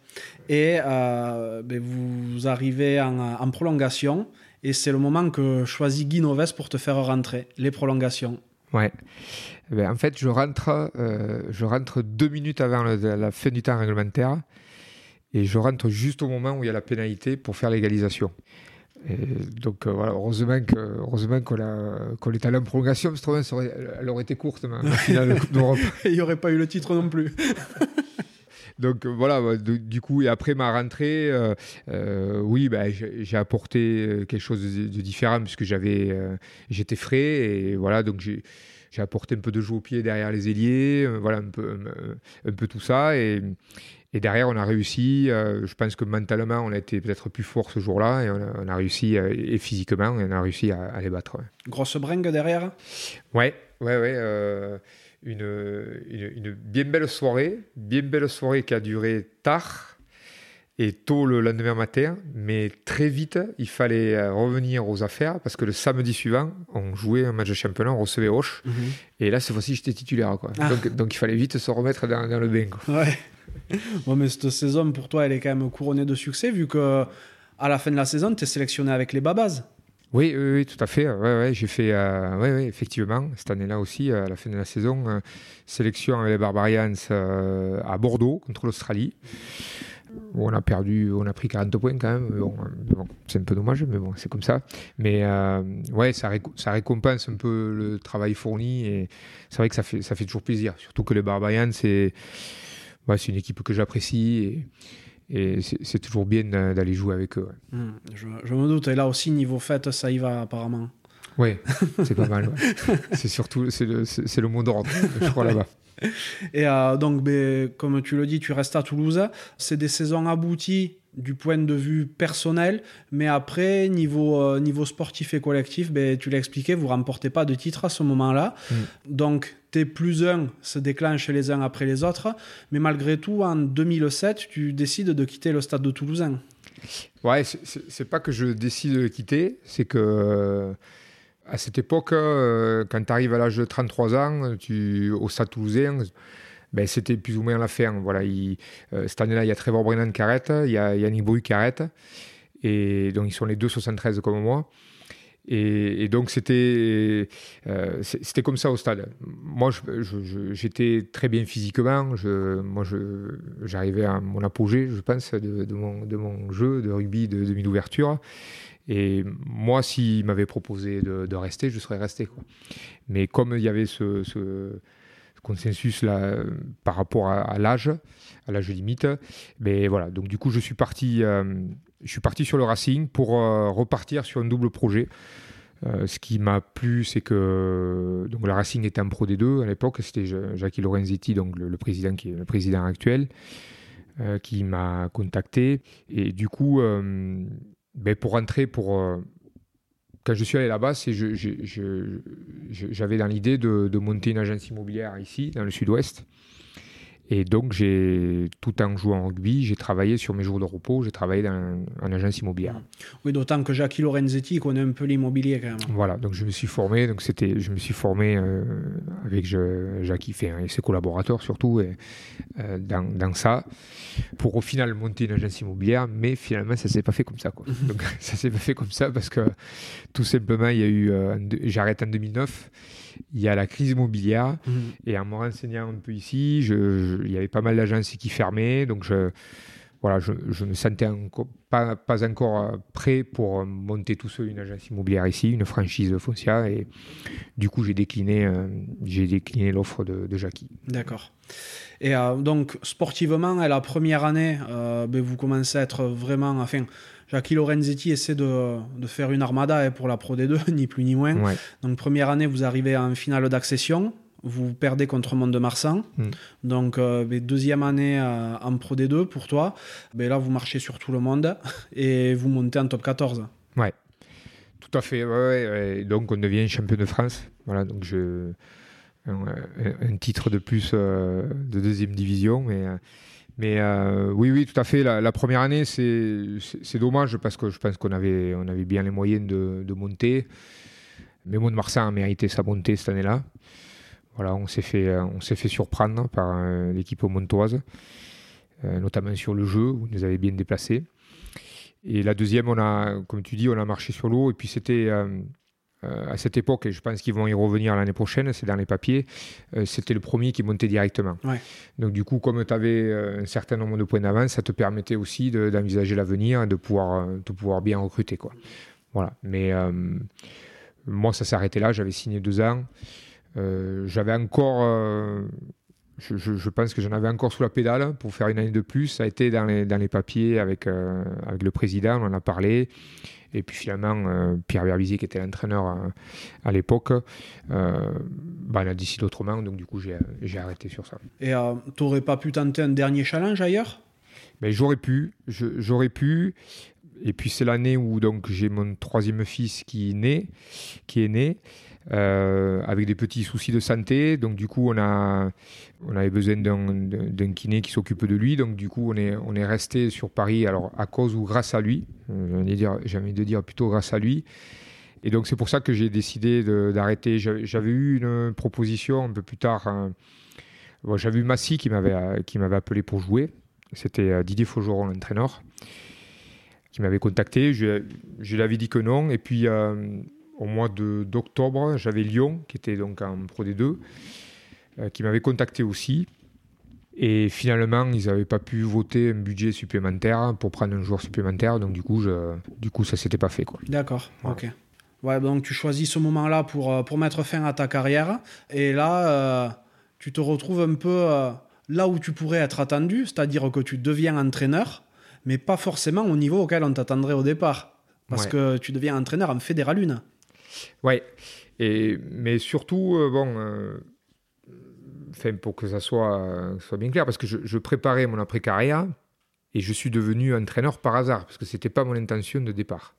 Et euh, ben, vous arrivez en, prolongation. Et c'est le moment que choisit Guy Noves pour te faire rentrer, les prolongations. Ouais. Ben, en fait, je rentre, euh, je rentre deux minutes avant la fin du temps réglementaire. Et je rentre juste au moment où il y a la pénalité pour faire l'égalisation. Donc euh, voilà, heureusement qu'on heureusement qu'on est allé en prolongation, parce que elle aurait été courte, ma, finale de Coupe d'Europe. il n'y aurait pas eu le titre non plus. Donc euh, voilà, bah, du coup, et après ma rentrée, euh, oui, bah, j'ai apporté quelque chose de, différent puisque j'avais, j'étais frais et voilà, donc j'ai j'ai apporté un peu de jeu au pied derrière les ailiers, voilà un peu, un, peu tout ça. Et, et, derrière, on a réussi. je pense que mentalement, on a été peut-être plus fort ce jour-là et on a, réussi, et physiquement, on a réussi à, les battre. Grosse bringue derrière? Ouais, ouais, ouais une, une, bien belle soirée, bien belle soirée qui a duré tard et tôt le lendemain matin, mais très vite, il fallait euh, revenir aux affaires parce que le samedi suivant, on jouait un match de championnat, on recevait Roche, mhm. et là, cette fois-ci, j'étais titulaire. Quoi. Ah. Donc, donc, il fallait vite se remettre dans, dans le bain. Ouais. bon, mais cette saison, pour toi, elle est quand même couronnée de succès, vu que à la fin de la saison, tu es sélectionné avec les Babas. Oui, oui, tout à fait. Ouais, j'ai fait, euh, ouais, effectivement, cette année-là aussi, euh, à la fin de la saison, euh, sélection avec les Barbarians à Bordeaux contre l'Australie. On a perdu, on a pris 40 points quand même. C'est un peu dommage, mais bon, c'est comme ça. Mais ouais, ça, ça, récompense un peu le travail fourni et c'est vrai que ça fait, ça fait toujours plaisir. Surtout que les Barbarians, c'est ouais, c'est une équipe que j'apprécie et, et c'est toujours bien d'aller jouer avec eux. Hmm, je, je, me doute. Et là aussi, niveau fête, ça y va apparemment. Oui, c'est pas mal. c'est surtout c'est le, le mot d'ordre, je crois, là-bas. Et euh, donc, ben, comme tu le dis, tu restes à Toulouse. C'est des saisons abouties du point de vue personnel, mais après, niveau, euh, niveau sportif et collectif, ben, tu l'as expliqué, vous ne remportez pas de titre à ce moment-là. Mm. Donc, plus un se déclenchent les uns après les autres, mais malgré tout, en 2007, tu décides de quitter le stade de Toulousain. Ouais, c'est pas que je décide de quitter, c'est que à cette époque, euh, quand tu arrives à l'âge de 33 ans, au Stade Toulousain, ben, c'était plus ou moins la fin. Voilà, euh, cette année-là, il y a Trevor Brennan arrête, il y a Yannick Bru arrête. Et donc, ils sont les deux 73 comme moi. Et, donc, c'était euh, c'était comme ça au stade. Moi, j'étais très bien physiquement. Moi, j'arrivais à mon apogée, je pense, de, mon, jeu de rugby de demi-ouverture. Et moi, s'il m'avait proposé de, rester, je serais resté. Mais comme il y avait ce, consensus là par rapport à, l'âge, à l'âge limite, mais ben voilà. Donc du coup, je suis parti, euh, je suis parti sur le Racing pour euh, repartir sur un double projet. Euh, ce qui m'a plu, c'est que donc le Racing était en Pro D2 à l'époque. C'était Jackie Lorenzetti, donc le, président qui est le président actuel, qui m'a contacté. Et du coup ben pour rentrer, pour, euh, quand je suis allé là-bas, j'avais dans l'idée de, monter une agence immobilière ici, dans le sud-ouest. Et donc, j'ai, tout en jouant en rugby, j'ai travaillé sur mes jours de repos, j'ai travaillé dans en agence immobilière. Oui, d'autant que Jackie Lorenzetti connaît un peu l'immobilier quand même. Voilà, donc je me suis formé, donc c'était, je me suis formé euh, avec je, Jackie fait, et ses collaborateurs surtout et, euh, dans, dans, ça, pour au final monter une agence immobilière, mais finalement ça s'est pas fait comme ça. Quoi. donc ça s'est pas fait comme ça parce que tout simplement, il y a eu, euh, j'arrête en 2009 il y a la crise immobilière. Mhm. Et en me renseignant un peu ici, il y avait pas mal d'agences qui fermaient. Donc, je, voilà, je, je me sentais encore, pas, pas encore euh, prêt pour monter tout seul une agence immobilière ici, une franchise foncière. Et du coup, j'ai décliné, euh, j'ai décliné l'offre de, de Jackie. D'accord. Et euh, donc, sportivement, la première année, ben, vous commencez à être vraiment. Enfin, Jackie Lorenzetti essaie de, de faire une armada hein, pour la Pro D2, ni plus ni moins. Donc, première année, vous arrivez en finale d'accession. Vous perdez contre Mont-de-Marsan. Mm. Donc, euh, deuxième année euh, en Pro D2 pour toi. Ben, là, vous marchez sur tout le monde et vous montez en top 14. Ouais, tout à fait. Ouais, Donc, on devient champion de France. Voilà, donc je. Un, titre de plus euh, de deuxième division. Mais mais euh, oui, oui, tout à fait. La, première année, c'est dommage parce que je pense qu'on avait, on avait bien les moyens de, monter. Mais Mont-de-Marsan a mérité sa montée cette année-là. Voilà, on s'est fait, fait surprendre par euh, l'équipe montoise, euh, notamment sur le jeu où nous avait bien déplacés. Et la deuxième, on a, comme tu dis, on a marché sur l'eau. Et puis c'était euh, à cette époque, et je pense qu'ils vont y revenir l'année prochaine, c'est dans les papiers, euh, c'était le premier qui montait directement. Donc du coup, comme tu avais euh, un certain nombre de points d'avance, ça te permettait aussi d'envisager l'avenir et de pouvoir, de pouvoir bien recruter. Quoi. Voilà. Mais moi, ça arrêté là, j'avais signé deux ans. j'avais encore... Je, pense que j'en avais encore sous la pédale pour faire une année de plus. Ça a été dans les, dans les papiers avec, avec le président, on en a parlé. Et puis finalement, euh, Pierre Berbizier, qui était l'entraîneur euh, à, l'époque, euh, bah, on a décidé autrement. Donc du coup, j'ai arrêté sur ça. Et tu n'aurais pas pu tenter un dernier challenge ailleurs? Ben, J'aurais pu. J'aurais pu. Et puis c'est l'année où donc j'ai mon troisième fils qui est né, qui est né. Euh, avec des petits soucis de santé. Donc du coup, on, avait besoin d'un kiné qui s'occupe de lui. Donc du coup, on est, resté sur Paris, alors à cause ou grâce à lui. Euh, j'ai envie de dire plutôt grâce à lui. Et donc c'est pour ça que j'ai décidé d'arrêter. J'avais eu une proposition un peu plus tard. Hein. J'avais eu Massy qui m'avait appelé pour jouer. C'était euh, Didier Faugeron, l'entraîneur, qui m'avait contacté. Je lui avais dit que non. Et puis au mois d'octobre, j'avais Lyon, qui était donc en Pro D2, euh, qui m'avait contacté aussi. Et finalement, ils n'avaient pas pu voter un budget supplémentaire pour prendre un joueur supplémentaire. Donc, du coup, je, du coup ça s'était pas fait. D'accord, ok. Ouais, donc tu choisis ce moment-là pour, euh, pour mettre fin à ta carrière. Et là, euh, tu te retrouves un peu là où tu pourrais être attendu, c'est-à-dire que tu deviens entraîneur, mais pas forcément au niveau auquel on t'attendrait au départ. Parce que tu deviens entraîneur en fédéral 1. Ouais. Et, mais surtout, euh, bon, euh, pour que ça soit, soit bien clair, parce que je, préparais mon après-carrière et je suis devenu entraîneur par hasard, parce que ce n'était pas mon intention de départ.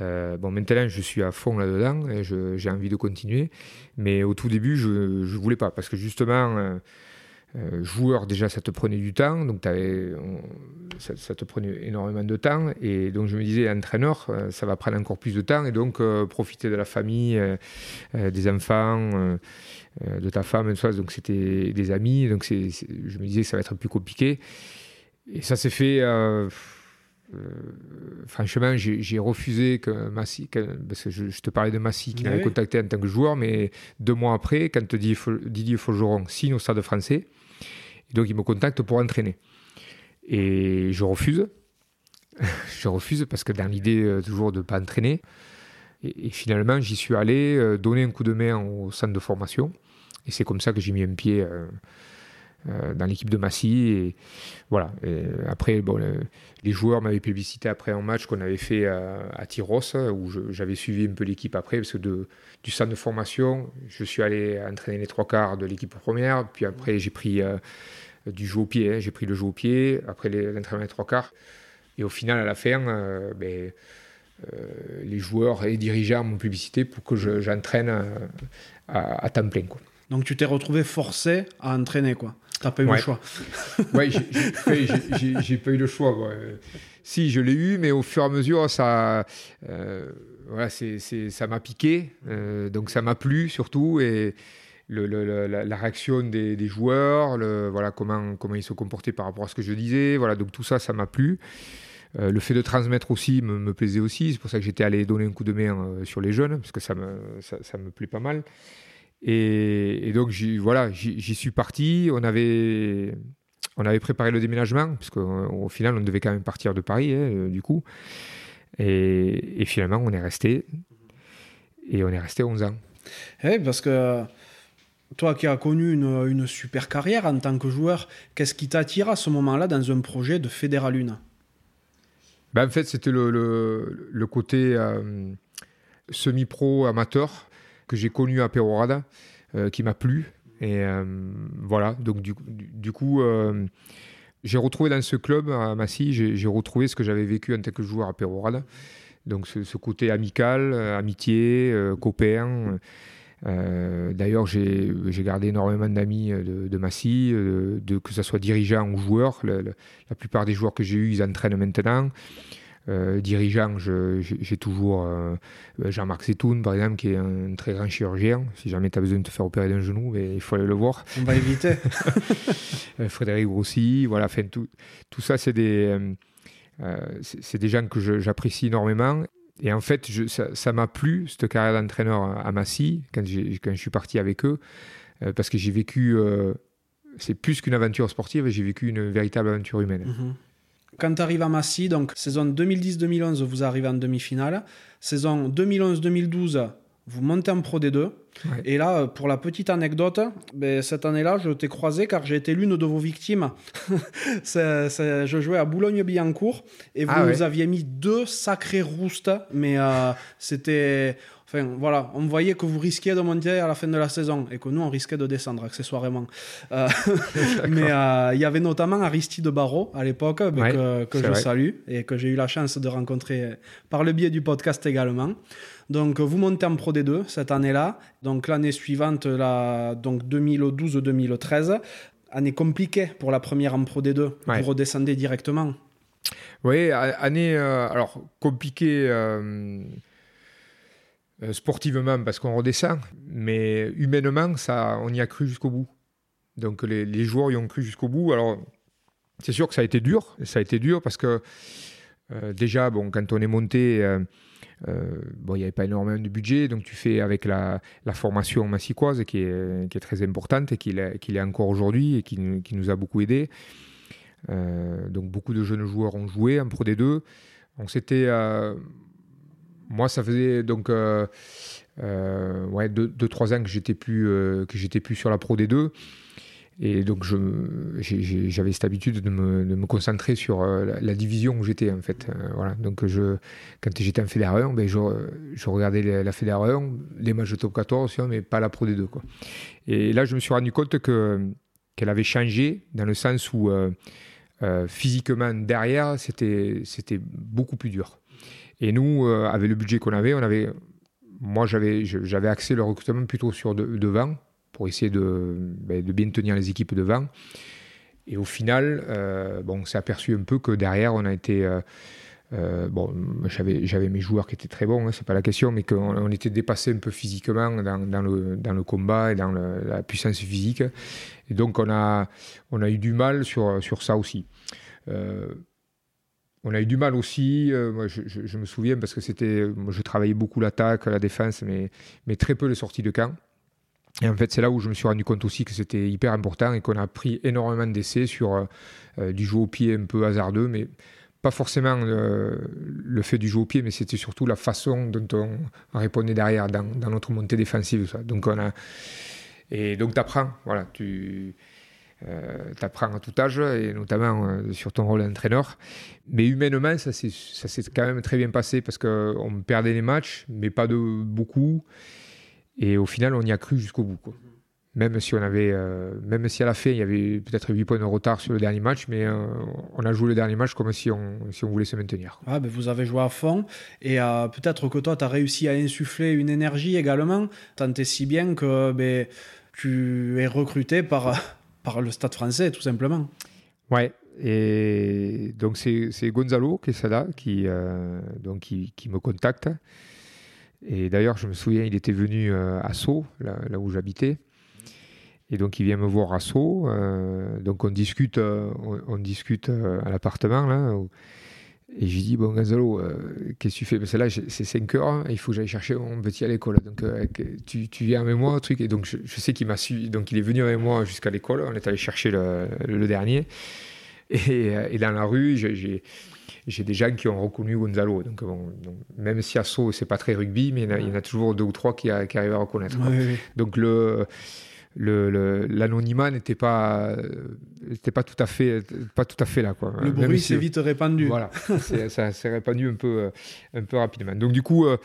Euh, bon, maintenant, je suis à fond là-dedans et j'ai envie de continuer. Mais au tout début, je ne voulais pas, parce que justement, euh, joueur, déjà, ça te prenait du temps, donc ça, te prenait énormément de temps. Et donc, je me disais, entraîneur, euh, ça va prendre encore plus de temps. Et donc, euh, profiter de la famille, des enfants, de ta femme, tout donc c'était des amis. Donc, je me disais, ça va être plus compliqué. Et ça s'est fait. franchement, j'ai refusé que Massy, parce que je, te parlais de Massy qui m'avait contacté en tant que joueur, mais deux mois après, quand Didier Faugeron signe au Stade français, donc il me contacte pour entraîner. Et je refuse. je refuse parce que dans l'idée euh, toujours de ne pas entraîner. Et, finalement, j'y suis allé euh, donner un coup de main au centre de formation. Et c'est comme ça que j'ai mis un pied euh, dans l'équipe de Massy. Et voilà. après, bon, les joueurs m'avaient publicité après un match qu'on avait fait à Tyros, où j'avais suivi un peu l'équipe après, parce que du centre de formation, je suis allé entraîner les trois quarts de l'équipe première. Puis après, j'ai pris du jeu au pied. Hein. J'ai pris le jeu au pied, après l'entraînement des trois quarts. Et au final, à la fin, euh, ben, euh, les joueurs et les dirigeants m'ont publicité pour que j'entraîne euh, à, temps plein. Quoi. Donc tu t'es retrouvé forcé à entraîner, quoi. T'as pas eu le choix. oui, j'ai pas eu le choix. Si, je l'ai eu, mais au fur et à mesure, ça, voilà, c'est ça m'a piqué. donc ça m'a plu surtout. Et, la, réaction des, joueurs, voilà, comment, ils se comportaient par rapport à ce que je disais. Voilà, donc tout ça, ça m'a plu. Euh, le fait de transmettre aussi me, plaisait aussi. C'est pour ça que j'étais allé donner un coup de main euh, sur les jeunes, parce que ça me, ça, me plaît pas mal. Et, donc, j'y, voilà, j'y, suis parti. On avait, on avait préparé le déménagement, parce qu'au final, on devait quand même partir de Paris, hein, euh, du coup. Et, finalement, on est resté. Et on est resté 11 ans. Oui, parce que toi qui as connu une, super carrière en tant que joueur, qu'est-ce qui t'attire à ce moment-là dans un projet de Fédéral 1 ben, En fait, c'était le, côté euh, semi-pro amateur que j'ai connu à Perorada, euh, qui m'a plu. Et euh, voilà, donc du, coup, j'ai retrouvé dans ce club à Massy, j'ai retrouvé ce que j'avais vécu en tant que joueur à Perorada. Donc ce côté amical, amitié, copain. Euh, d'ailleurs, j'ai gardé énormément d'amis euh, de, de, Massy, euh, de, que ce soit dirigeants ou joueurs. la plupart des joueurs que j'ai eus, ils entraînent maintenant. Euh, dirigeant, j'ai toujours Jean-Marc Setoun, par exemple, qui est un très grand chirurgien. Si jamais tu as besoin de te faire opérer d'un genou, mais il faut aller le voir. On va éviter. Frédéric Grossi, voilà, tout, tout ça, c'est des, c'est des gens que j'apprécie énormément. Et en fait, ça m'a plu, cette carrière d'entraîneur à Massy, quand, je suis parti avec eux, euh, parce que j'ai vécu, euh, c'est plus qu'une aventure sportive, j'ai vécu une véritable aventure humaine. Mhm. Quand tu arrives à Massy, donc saison 2010-2011, vous arrivez en demi-finale. Saison 2011-2012, vous montez en Pro D2. Et là, pour la petite anecdote, ben, cette année-là, je t'ai croisé car j'ai été l'une de vos victimes. je jouais à Boulogne-Billancourt et vous, ah aviez mis deux sacrés roustes, mais euh, c'était. Enfin, voilà, on voyait que vous risquiez de monter à la fin de la saison et que nous, on risquait de descendre accessoirement. Euh, mais euh, il y avait notamment Aristide Barrault à l'époque, ben, que, je salue et que j'ai eu la chance de rencontrer par le biais du podcast également. Donc, vous montez en Pro D2 cette année-là. Donc, l'année suivante, donc 2012-2013, année compliquée pour la première en Pro D2. Vous redescendez directement. Oui, année euh, alors compliquée euh, euh, sportivement parce qu'on redescend, mais humainement, ça, on y a cru jusqu'au bout. Donc les, joueurs y ont cru jusqu'au bout. Alors c'est sûr que ça a été dur, ça a été dur parce que déjà, bon, quand on est monté euh, bon, il n'y avait pas énormément de budget, donc tu fais avec la, formation massicoise qui est, très importante et qui est encore aujourd'hui et qui, qui, nous a beaucoup aidé. Euh, donc beaucoup de jeunes joueurs ont joué en Pro D2. Donc c'était, euh, moi ça faisait donc ouais 2-3 ans que j'étais plus j'étais plus sur la Pro D2. Et donc, j'avais cette habitude de me, de me concentrer sur euh, la, division où j'étais, en fait. Euh, voilà. Donc, je, quand j'étais en Fédéral 1, ben, je, je, regardais la Fédéral 1, les matchs de top 14, mais pas la Pro D2. Quoi. Et là, je me suis rendu compte qu'elle avait changé, dans le sens où euh, physiquement, derrière, c'était beaucoup plus dur. Et nous, avec le budget qu'on avait, on avait moi, j'avais accès le recrutement plutôt sur devant, pour essayer ben, de, bien tenir les équipes devant. Et au final, euh, bon, on s'est aperçu un peu que derrière, on a été. Euh, euh, bon, j'avais mes joueurs qui étaient très bons, hein, c'est pas la question, mais qu'on on était dépassé un peu physiquement dans, le, dans le combat et dans la puissance physique. Et donc, on a, on a eu du mal sur, sur ça aussi. On a eu du mal aussi, moi je, me souviens parce que c'était, je travaillais beaucoup l'attaque, la défense, mais, mais très peu les sorties de camp. Et en fait, c'est là où je me suis rendu compte aussi que c'était hyper important et qu'on a pris énormément d'essais sur euh, euh, du jeu au pied un peu hasardeux, mais pas forcément euh, le fait du jeu au pied, mais c'était surtout la façon dont on répondait derrière dans, notre montée défensive. Ça. Donc on a et donc tu apprends, voilà, tu apprends à tout âge et notamment sur ton rôle d'entraîneur. Mais humainement, ça s'est quand même très bien passé parce qu'on perdait les matchs, mais pas de beaucoup. Et au final, on y a cru jusqu'au bout. Même si on avait, euh, même si à la fin il y avait peut-être 8 points de retard sur le dernier match, mais euh, on a joué le dernier match comme si on, voulait se maintenir. Ah, ben vous avez joué à fond et euh, peut-être que toi tu as réussi à insuffler une énergie également, tant et si bien que ben, tu es recruté par, par le Stade français tout simplement. Ouais, et donc c'est Gonzalo qui, donc qui, qui me contacte. Et d'ailleurs, je me souviens, il était venu euh, à Sceaux, là, où j'habitais. Et donc, il vient me voir à Sceaux. Euh, donc, on discute, euh, on, discute à l'appartement. là. Et je lui dis, bon, Gonzalo, qu'est-ce que tu fais? Parce que là, c'est 5 heures, hein, il faut que j'aille chercher mon petit à l'école. Donc, tu, tu, viens avec moi, truc. Et donc, je, sais qu'il m'a suivi. Donc, il est venu avec moi jusqu'à l'école. On est allé chercher le, le dernier. Et, et, dans la rue, j'ai des gens qui ont reconnu Gonzalo. Donc, même si à Sceaux, c'est pas très rugby, mais il y, en a, toujours deux ou trois qui, qui arrivent à reconnaître. Donc le l'anonymat n'était pas n'était pas tout à fait pas tout à fait là quoi. Le bruit s'est vite répandu. Voilà, ça s'est répandu un peu un peu rapidement. Donc du coup, euh,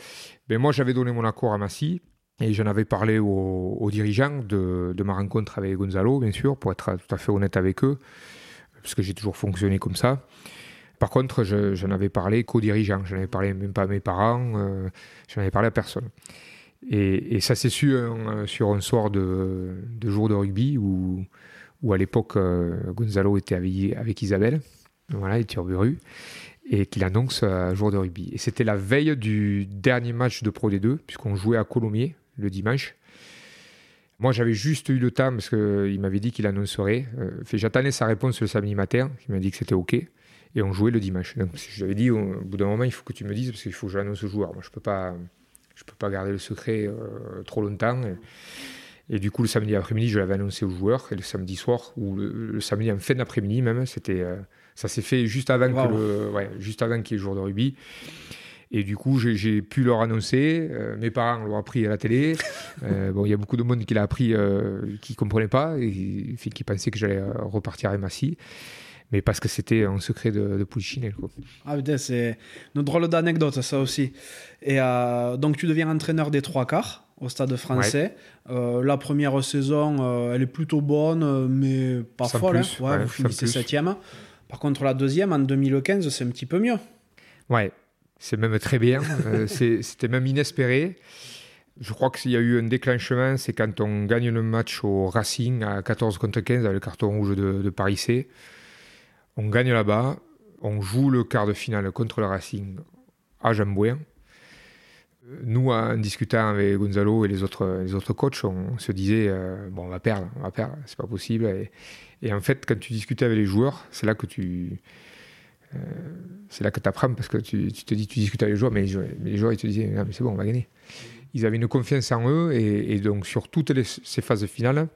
ben moi j'avais donné mon accord à Massy et j'en avais parlé aux, dirigeants de, de, ma rencontre avec Gonzalo, bien sûr, pour être tout à fait honnête avec eux, parce que j'ai toujours fonctionné comme ça. Par contre, j'en avais parlé qu'aux dirigeants, je n'en avais parlé même pas à mes parents, euh, je n'en avais parlé à personne. Et, ça s'est su euh, sur un soir de, jour de rugby où, à l'époque euh, Gonzalo était avec, Isabelle, voilà, Iturburu, et qu'il annonce un jour de rugby. Et c'était la veille du dernier match de Pro D2, puisqu'on jouait à Colomiers le dimanche. Moi, j'avais juste eu le temps parce qu'il m'avait dit qu'il annoncerait. J'attendais sa réponse le samedi matin. Il m'a dit que c'était OK et on jouait le dimanche. Donc j'avais dit au, bout d'un moment, il faut que tu me dises parce qu'il faut que j'annonce au joueur. Moi, je peux pas, je peux pas garder le secret euh, trop longtemps. Et, du coup, le samedi après-midi, je l'avais annoncé aux joueurs. Et le samedi soir, ou le, samedi en fin d'après-midi même, c'était, euh, ça s'est fait juste avant que le, ouais, juste avant qu'il y ait le jour de rugby. Et du coup, j'ai pu leur annoncer. Euh, mes parents l'ont appris à la télé. bon, il y a beaucoup de monde qui l'a appris, qui ne comprenait pas et qui pensait que j'allais repartir à Massy mais parce que c'était un secret de, de. Ah putain, c'est une drôle d'anecdote ça aussi. Et euh, donc tu deviens entraîneur des trois quarts au stade français. Euh, la première saison, euh, elle est plutôt bonne, mais pas folle. Hein. Ouais, vous finissez septième. Par contre, la deuxième, en 2015, c'est un petit peu mieux. Ouais, c'est même très bien. C'était même inespéré. Je crois qu'il y a eu un déclenchement, c'est quand on gagne le match au Racing à 14 contre 15 avec le carton rouge de, de Paris C. On gagne là-bas, on joue le quart de finale contre le Racing à Jambouin. Nous, en discutant avec Gonzalo et les autres, les autres coachs, on se disait euh, bon, on va perdre, on va perdre, c'est pas possible. Et, en fait, quand tu discutais avec les joueurs, c'est là que tu euh, c'est là que tu apprends parce que tu, te dis, tu discutes avec les joueurs, mais les joueurs, ils te disaient mais c'est bon, on va gagner. Ils avaient une confiance en eux et, donc sur toutes ces phases finales,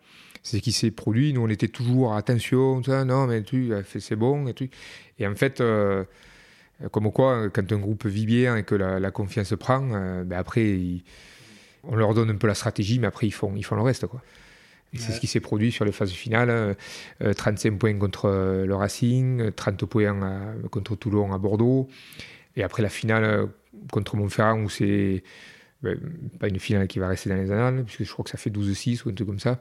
c'est ce qui s'est produit. Nous, on était toujours attention, ça, non, mais tu, c'est bon, et en fait, euh, comme quoi, quand un groupe vit bien et que la, confiance prend, euh, ben après, on leur donne un peu la stratégie, mais après, ils font, ils font le reste, quoi. C'est ce qui s'est produit sur les phases finales. 35 points contre le Racing, 30 points contre Toulon à Bordeaux. Et après la finale contre Montferrand, où c'est ben, pas une finale qui va rester dans les annales, puisque je crois que ça fait 12-6 ou un truc comme ça.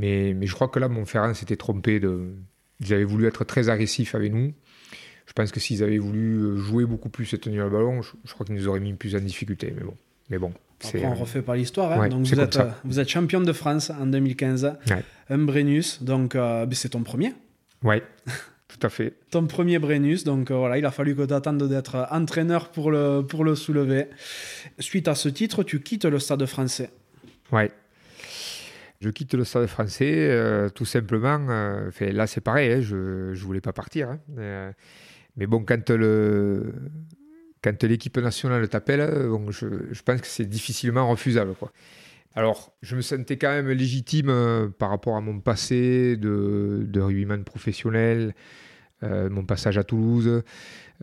Mais, mais je crois que là, Montferrand s'était trompé. De... Ils avaient voulu être très agressifs avec nous. Je pense que s'ils avaient voulu jouer beaucoup plus et tenir le ballon, je, crois qu'ils nous auraient mis plus en difficulté. Mais bon. Mais bon Après, on refait pas l'histoire. Hein. donc vous êtes, vous êtes, champion de France en 2015. Un Brennus. Donc euh, ben, c'est ton premier. Ouais. Tout à fait. Ton premier Brennus, donc euh, voilà, il a fallu que tu attendes d'être entraîneur pour le, pour le soulever. Suite à ce titre, tu quittes le stade français. Ouais. Je quitte le stade français, euh, tout simplement. Euh, là, c'est pareil, hein, je ne voulais pas partir. Hein. mais bon, quand l'équipe nationale t'appelle, je, pense que c'est difficilement refusable. Alors, je me sentais quand même légitime par rapport à mon passé de, de rugbyman professionnel, euh, mon passage à Toulouse,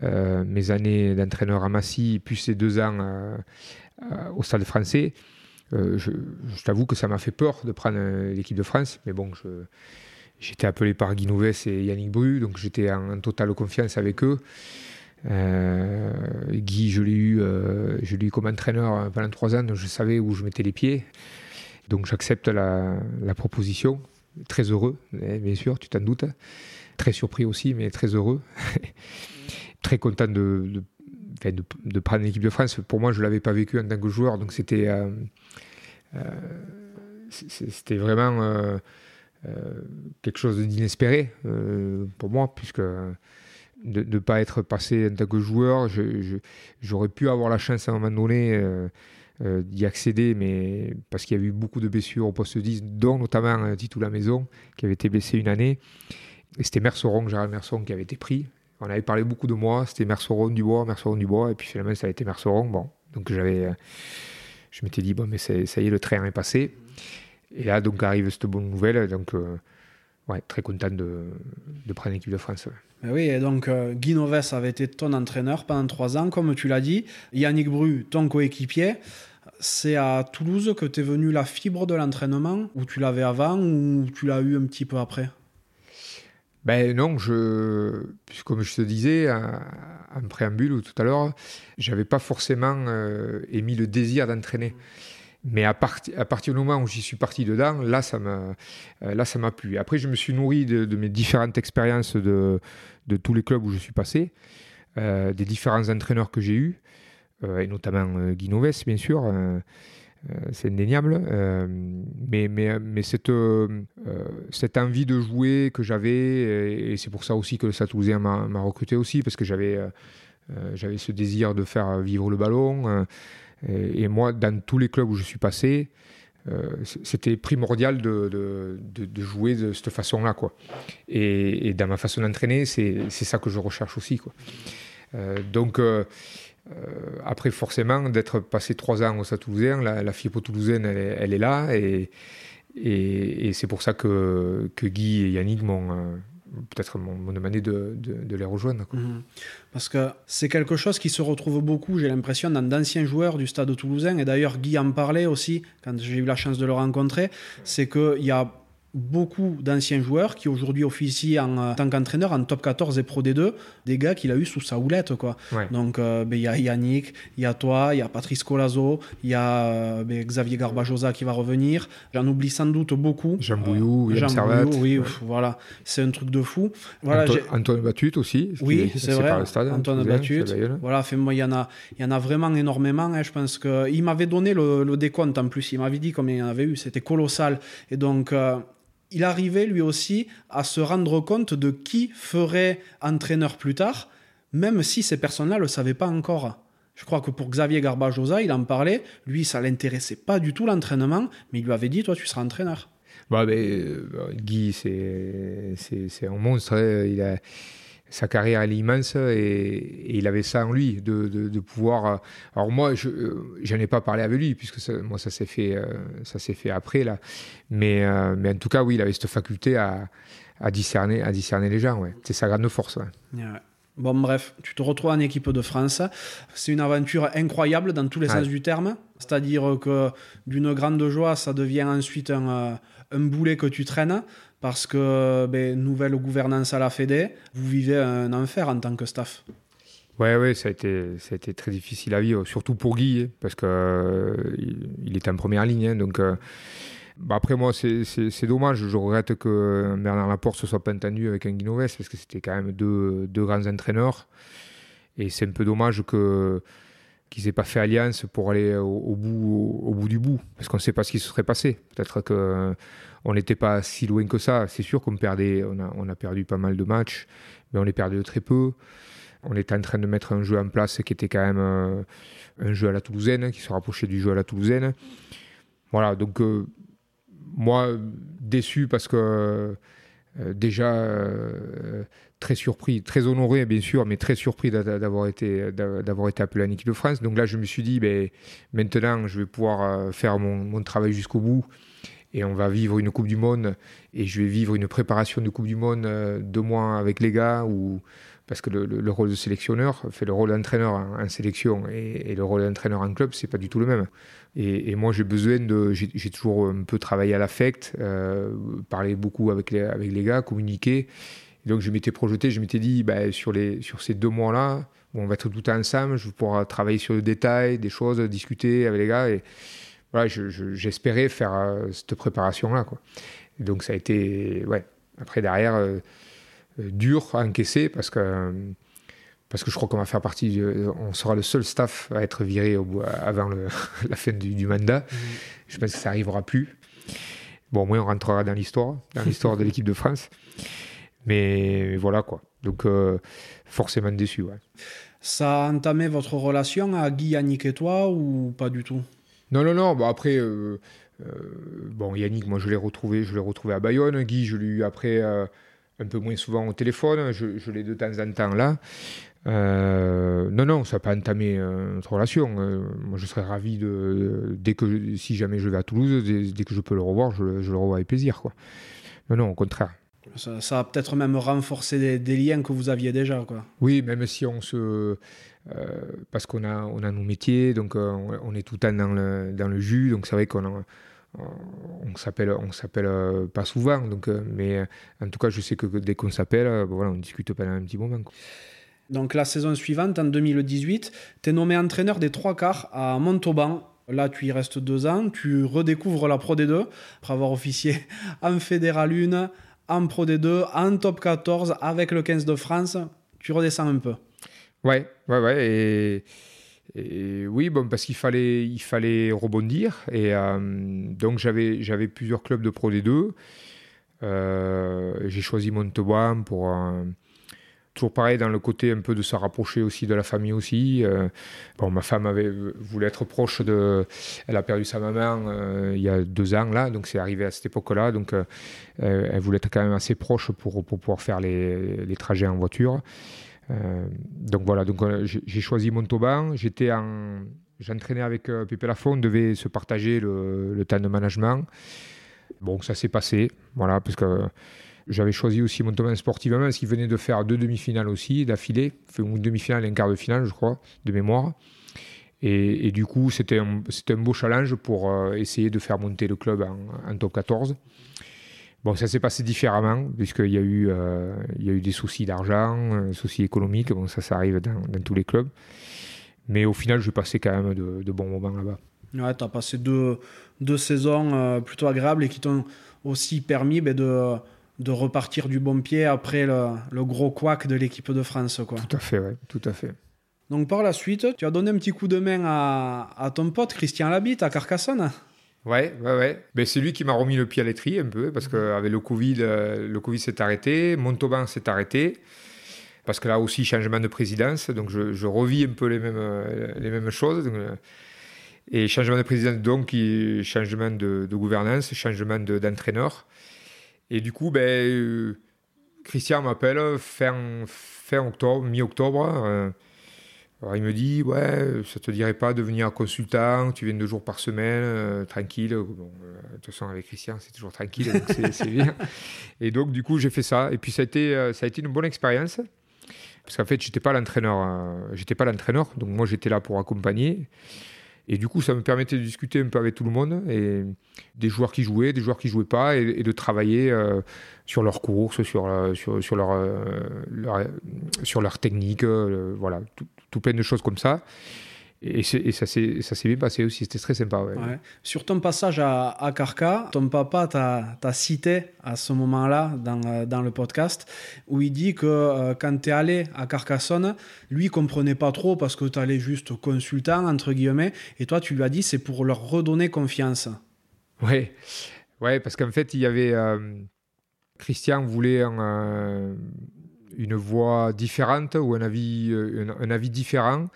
euh, mes années d'entraîneur à Massy, puis ces deux ans euh, au Stade français. Je, t'avoue que ça m'a fait peur de prendre l'équipe de France, mais bon, j'étais appelé par Guy Nouves et Yannick Bru, donc j'étais en, totale confiance avec eux. Guy, je l'ai eu, je l'ai eu comme entraîneur pendant trois ans, donc je savais où je mettais les pieds. Donc j'accepte la, proposition. Très heureux, bien sûr, tu t'en doutes. Très surpris aussi, mais très heureux. très content de, de, de, prendre l'équipe de France. Pour moi, je ne l'avais pas vécu en tant que joueur, donc c'était euh, euh, vraiment euh, quelque chose d'inespéré pour moi, puisque de ne pas être passé en tant que joueur, j'aurais pu avoir la chance à un moment donné d'y accéder, mais parce qu'il y a eu beaucoup de blessures au poste 10, dont notamment Titou La Maison, qui avait été blessé une année. Et c'était Merceron, Gérald Merceron, qui avait été pris. On avait parlé beaucoup de moi, c'était Merceron Dubois, Merceron Dubois, et puis finalement ça a été Merceron. Bon, donc j'avais, euh, je m'étais dit, bon, mais ça y est, le train est passé. Et là, donc arrive cette bonne nouvelle, donc euh, ouais, très content de, prendre l'équipe de France. oui, et donc euh, Guy Noves avait été ton entraîneur pendant trois ans, comme tu l'as dit. Yannick Bru, ton coéquipier. C'est à Toulouse que tu es venu la fibre de l'entraînement, ou tu l'avais avant, ou tu l'as eu un petit peu après? Ben non, je, comme je te disais en, préambule tout à l'heure, j'avais pas forcément euh, émis le désir d'entraîner. Mais à, à, partir du moment où j'y suis parti dedans, là, ça m'a, euh, là, ça m'a plu. Après, je me suis nourri de, mes différentes expériences de, de, tous les clubs où je suis passé, euh, des différents entraîneurs que j'ai eus, et notamment Guy Noves, bien sûr. Euh, c'est indéniable. Euh, mais, mais, mais cette, euh, cette envie de jouer que j'avais, et c'est pour ça aussi que le m'a recruté aussi, parce que j'avais j'avais ce désir de faire vivre le ballon. Et, moi, dans tous les clubs où je suis passé, c'était primordial de, de, jouer de cette façon-là. Et, dans ma façon d'entraîner, c'est ça que je recherche aussi. Quoi. donc, euh, après, forcément, d'être passé trois ans au Stade toulousain, la, la fibre toulousaine, elle, est là. Et, c'est pour ça que, Guy et Yannick m'ont euh, peut-être demandé de, de, les rejoindre. Mhm. Parce que c'est quelque chose qui se retrouve beaucoup, j'ai l'impression, dans d'anciens joueurs du stade toulousain. Et d'ailleurs, Guy en parlait aussi quand j'ai eu la chance de le rencontrer. C'est qu'il y a beaucoup d'anciens joueurs qui aujourd'hui officient en, euh, tant qu'entraîneur en top 14 et pro D2, des gars qu'il a eu sous sa houlette. Quoi. Donc euh, ben, il y a Yannick, il y a toi, il y a Patrice Colazo, il y a euh, ben, Xavier Garbajosa qui va revenir. J'en oublie sans doute beaucoup. Jean Bouillou, Jean Bouillou, oui, voilà, c'est un truc de fou. Voilà, Antoine Batut aussi. Oui, c'est vrai. Antoine Batut. Voilà, fait, moi, il y en a, il y en a vraiment énormément. Hein, je pense que il m'avait donné le, décompte en plus. Il m'avait dit combien il y en avait eu. C'était colossal. Et donc il arrivait lui aussi à se rendre compte de qui ferait entraîneur plus tard, même si ces personnes-là ne le savaient pas encore. Je crois que pour Xavier Garbajosa, il en parlait, lui, ça l'intéressait pas du tout l'entraînement, mais il lui avait dit, toi, tu seras entraîneur. Bah, euh, Guy, c'est un monstre. Hein. Il a, sa carrière elle est immense et, il avait ça en lui de, de, pouvoir. Euh, alors moi, je n'en ai pas parlé avec lui puisque moi ça s'est fait euh, ça s'est fait après là, mais euh, mais en tout cas oui, il avait cette faculté à, à discerner à discerner les gens. Ouais. C'est sa grande force. Bon, bref, tu te retrouves en équipe de France. C'est une aventure incroyable dans tous les sens du terme. C'est-à-dire que d'une grande joie, ça devient ensuite un, euh, un boulet que tu traînes parce que ben, nouvelle gouvernance à la Fédé, vous vivez un enfer en tant que staff. Ouais, ouais, ça a été très difficile à vivre, surtout pour Guy, hein, parce qu'il euh, il était en première ligne. Hein, donc, euh, bah, après, moi, c'est dommage. Je regrette que Bernard Laporte se soit pas entendu avec un Guinoves, parce que c'était quand même deux, deux, grands entraîneurs. Et c'est un peu dommage que qu'ils n'aient pas fait alliance pour aller au, bout, au, bout du bout, parce qu'on ne sait pas ce qui se serait passé. Peut-être que on n'était pas si loin que ça. C'est sûr qu'on perdait, on a, on a perdu pas mal de matchs, mais on les perdait très peu. On était en train de mettre un jeu en place qui était quand même euh, un jeu à la toulousaine, qui se rapprochait du jeu à la toulousaine. Voilà, donc euh, moi, déçu parce que euh, déjà très surpris, très honoré bien sûr, mais très surpris d'avoir été, d'avoir été appelé en équipe de France. Donc là, je me suis dit, ben, maintenant, je vais pouvoir faire mon, travail jusqu'au bout et on va vivre une Coupe du Monde et je vais vivre une préparation de Coupe du Monde deux mois avec les gars ou parce que le, rôle de sélectionneur, fait le rôle d'entraîneur en, sélection et, le rôle d'entraîneur en club, c'est pas du tout le même. Et, moi, j'ai besoin de, j'ai toujours un peu travaillé à l'affect, euh, parlé beaucoup avec les, avec les gars, communiqué. donc, je m'étais projeté, je m'étais dit, bah, sur, les, sur ces deux mois-là, on va être tout ensemble, je pouvoir travailler sur le détail, des choses, discuter avec les gars. Et voilà, j'espérais faire euh, cette préparation-là. Donc, ça a été, ouais. Après, derrière, euh, euh, dur à encaisser parce que, parce que je crois qu'on va faire partie, on sera le seul staff à être viré au, avant la fin du, mandat. Mhm. Je pense que ça n'arrivera plus. Bon, au moins, on rentrera dans l'histoire, dans l'histoire de l'équipe de France. Mais voilà quoi. Donc, euh, forcément déçu. Ouais. Ça a entamé votre relation à Guy, Yannick et toi ou pas du tout? Non, non, non. Bon, après, euh, bon, Yannick, moi, je l'ai retrouvé, je l'ai retrouvé à Bayonne. Guy, je l'ai eu après un peu moins souvent au téléphone, je, l'ai de temps en temps là. Euh, non, non, ça n'a pas entamé euh, notre relation. Euh, moi, je serais ravi de, dès que, si jamais je vais à Toulouse, dès, que je peux le revoir, je, le revois avec plaisir. Quoi. Non, non, au contraire. Ça, a peut-être même renforcé des, liens que vous aviez déjà. Quoi. Oui, même si on se. parce qu'on a, on a nos métiers, donc on, est tout le temps dans le, dans le jus, donc c'est vrai qu'on a on s'appelle on s'appelle euh, pas souvent donc euh, mais euh, en tout cas je sais que dès qu'on s'appelle voilà on discute pendant un petit moment donc la saison suivante en 2018 tu es nommé entraîneur des trois quarts à Montauban Là, tu y restes deux ans, tu redécouvres la Pro D2 après avoir officié en Fédéral 1, en Pro D2, en Top 14 avec le 15 de France. Tu redescends un peu. Ouais, ouais, ouais. Et et oui, bon, parce qu'il fallait, il fallait rebondir. Et euh, donc, j'avais, j'avais plusieurs clubs de Pro D2. Euh, j'ai choisi Montauban pour. Euh, toujours pareil, dans le côté un peu de se rapprocher aussi de la famille aussi. bon, ma femme avait, voulu être proche de. Elle a perdu sa maman il y a deux ans, là. Donc, c'est arrivé à cette époque-là. Donc, elle voulait être quand même assez proche pour, pour pouvoir faire les, les trajets en voiture. Euh, donc voilà, donc euh, j'ai choisi Montauban. J'étais en, j'entraînais avec euh, Pépé Lafont. On devait se partager le, temps de management. Bon, ça s'est passé, voilà, parce que j'avais choisi aussi Montauban sportivement parce qu'il venait de faire deux demi-finales aussi d'affilée, une demi-finale et un quart de finale, je crois, de mémoire. Et, du coup, c'était un, un, beau challenge pour essayer de faire monter le club en, top 14. Bon, ça s'est passé différemment, puisqu'il y, a eu, euh, y a eu des soucis d'argent, des euh, soucis économiques. Bon, ça, ça arrive dans, tous les clubs. Mais au final, j'ai passé quand même de, bons moments là-bas. Ouais, tu as passé deux, deux saisons euh, plutôt agréables et qui t'ont aussi permis ben, de, de repartir du bon pied après le, le gros couac de l'équipe de France. Quoi. Tout à fait, ouais, tout à fait. Donc par la suite, tu as donné un petit coup de main à, à ton pote Christian Labitte à Carcassonne. Ouais, ouais, ouais. Ben, c'est lui qui m'a remis le pied à l'étrier un peu, parce qu'avec le Covid, euh, le Covid s'est arrêté, Montauban s'est arrêté, parce que là aussi, changement de présidence, donc je, je revis un peu les mêmes, euh, les mêmes choses. Euh, et changement de présidence, donc, changement de, de gouvernance, changement d'entraîneur. Et du coup, ben, Christian m'appelle fin, fin octobre, mi-octobre. Alors il me dit, ouais, ça te dirait pas de venir consultant, tu viens deux jours par semaine, euh, tranquille. Bon, euh, de toute façon, avec Christian, c'est toujours tranquille, donc c'est bien. Et donc, du coup, j'ai fait ça. Et puis, ça a été, euh, ça a été une bonne expérience. Parce qu'en fait, j'étais pas l'entraîneur, j'étais pas l'entraîneur, donc moi j'étais là pour accompagner. Et du coup, ça me permettait de discuter un peu avec tout le monde, et des joueurs qui jouaient, des joueurs qui jouaient pas, et, de travailler sur leurs courses, sur, leur, leur, sur leur technique, voilà, tout, plein de choses comme ça. Et, ça s'est bien passé aussi, c'était très sympa. Sur ton passage à, à Carca, ton papa t'a cité à ce moment-là dans, euh, dans, le podcast où il dit que euh, quand tu es allé à Carcassonne, lui il comprenait pas trop parce que tu allais juste consultant, entre guillemets, et toi tu lui as dit c'est pour leur redonner confiance. Oui, ouais, parce qu'en fait il y avait. Euh, Christian voulait une voix différente ou un avis, un avis différent.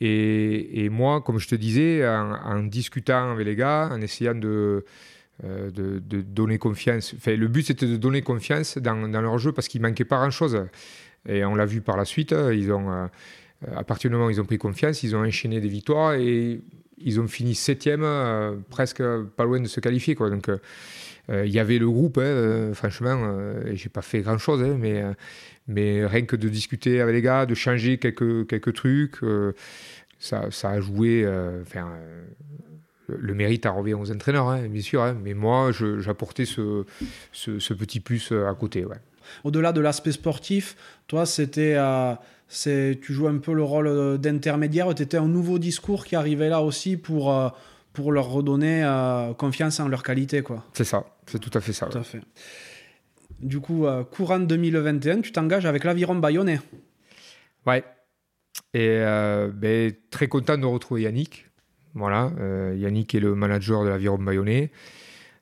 Et, moi, comme je te disais, en, discutant avec les gars, en essayant de, euh, donner confiance, le but c'était de donner confiance dans, leur jeu parce qu'il manquait pas grand-chose. Et on l'a vu par la suite, ont, euh, à partir du moment où ils ont pris confiance, ils ont enchaîné des victoires et ils ont fini septième, euh, presque pas loin de se qualifier. Donc, il y avait le groupe, hein, franchement, et j'ai pas fait grand chose, hein, mais, mais rien que de discuter avec les gars, de changer quelques, quelques trucs, euh, ça, ça, a joué. Euh, euh, le mérite à revient aux entraîneurs, hein, bien sûr, hein, mais moi, j'apportais ce, ce, petit plus à côté. Au-delà de l'aspect sportif, toi, c'était. tu joues un peu le rôle d'intermédiaire, tu étais un nouveau discours qui arrivait là aussi pour, pour leur redonner confiance en leur qualité. quoi. C'est ça, c'est tout à fait ça. Tout à fait. Du coup, euh, courant 2021, tu t'engages avec l'Aviron Bayonnais. Ouais. Et euh, ben, très content de retrouver Yannick. Voilà, euh, Yannick est le manager de l'Aviron Bayonnais.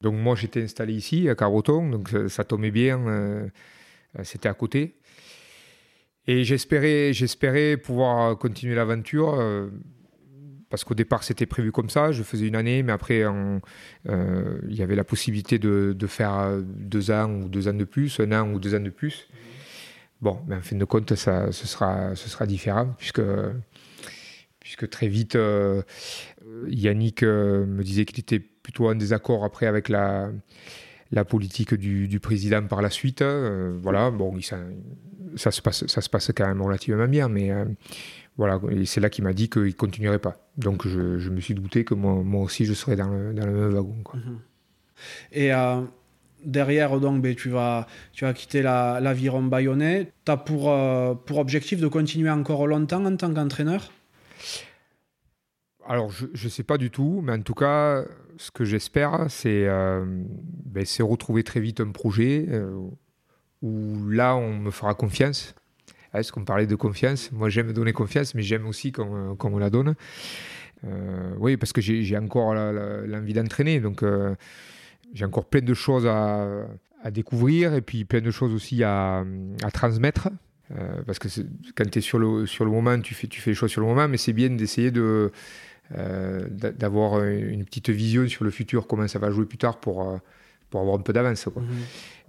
Donc moi, j'étais installé ici, à Carboton, donc ça, tombait bien. C'était à côté. Et j'espérais, j'espérais pouvoir continuer l'aventure parce qu'au départ c'était prévu comme ça, je faisais une année, mais après euh, il y avait la possibilité de, faire deux ans ou deux ans de plus, un an ou deux ans de plus. Bon, mais en fin de compte, ça, ce, sera, différent, puisque, très vite, euh, Yannick euh, me disait qu'il était plutôt en désaccord après avec la, politique du, président par la suite. voilà, bon, ça, se passe, ça se passe quand même relativement bien, mais voilà, et c'est là qu'il m'a dit qu'il ne continuerait pas. Donc je, je, me suis douté que moi, moi aussi je serais dans le, dans le même wagon. Quoi. Mhm. Et euh, derrière, donc, ben, tu, vas, tu vas quitter l'aviron la bayonnais. Tu as pour, euh, pour objectif de continuer encore longtemps en tant qu'entraîneur? Alors, je ne sais pas du tout, mais en tout cas, ce que j'espère, c'est euh, ben, retrouver très vite un projet où là, on me fera confiance est-ce qu'on parlait de confiance? Moi, j'aime donner confiance, mais j'aime aussi qu'on on la donne. Euh, oui, parce que j'ai encore l'envie d'entraîner, donc euh, j'ai encore plein de choses à, découvrir et puis plein de choses aussi à, transmettre. Euh, parce que quand tu es sur le, sur le moment, tu fais, tu fais les choses sur le moment, mais c'est bien d'essayer de, d'avoir une petite vision sur le futur, comment ça va jouer plus tard pour, pour avoir un peu d'avance. Mmh.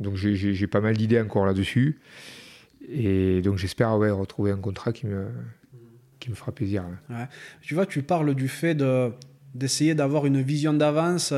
Donc j'ai pas mal d'idées encore là-dessus. Et donc j'espère ouais, retrouver un contrat qui me, qui me fera plaisir. Tu vois, tu parles du fait de, d'essayer d'avoir une vision d'avance.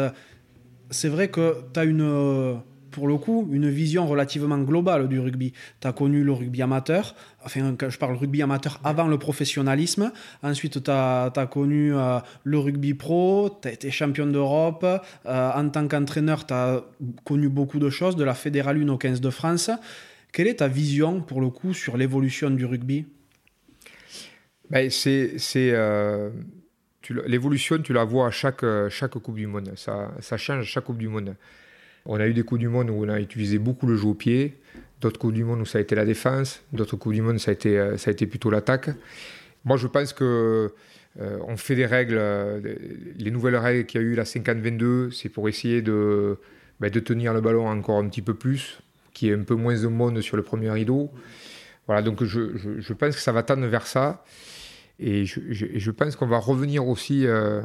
C'est vrai que tu as une, pour le coup, une vision relativement globale du rugby. Tu as connu le rugby amateur, enfin, quand je parle rugby amateur avant le professionnalisme. Ensuite, tu as, connu euh, le rugby pro, tu as été champion d'Europe. Euh, en tant qu'entraîneur, tu as connu beaucoup de choses, de la Fédérale 1 au 15 de France. Quelle est ta vision, pour le coup, sur l'évolution du rugby? Ben, euh, L'évolution, tu la vois à chaque, Coupe du Monde. Ça, change à chaque Coupe du Monde. On a eu des Coupes du Monde où on a utilisé beaucoup le jeu au pied, d'autres Coupes du Monde où ça a été la défense, d'autres Coupes du Monde ça a été, euh, ça a été plutôt l'attaque. Moi, je pense que euh, on fait des règles, les nouvelles règles qu'il y a eu, la 50-22, c'est pour essayer ben, de tenir le ballon encore un petit peu plus, qui est un peu moins monde sur le premier rideau. Voilà, donc je, pense que ça va tendre vers ça. Et je, pense qu'on va revenir aussi, euh,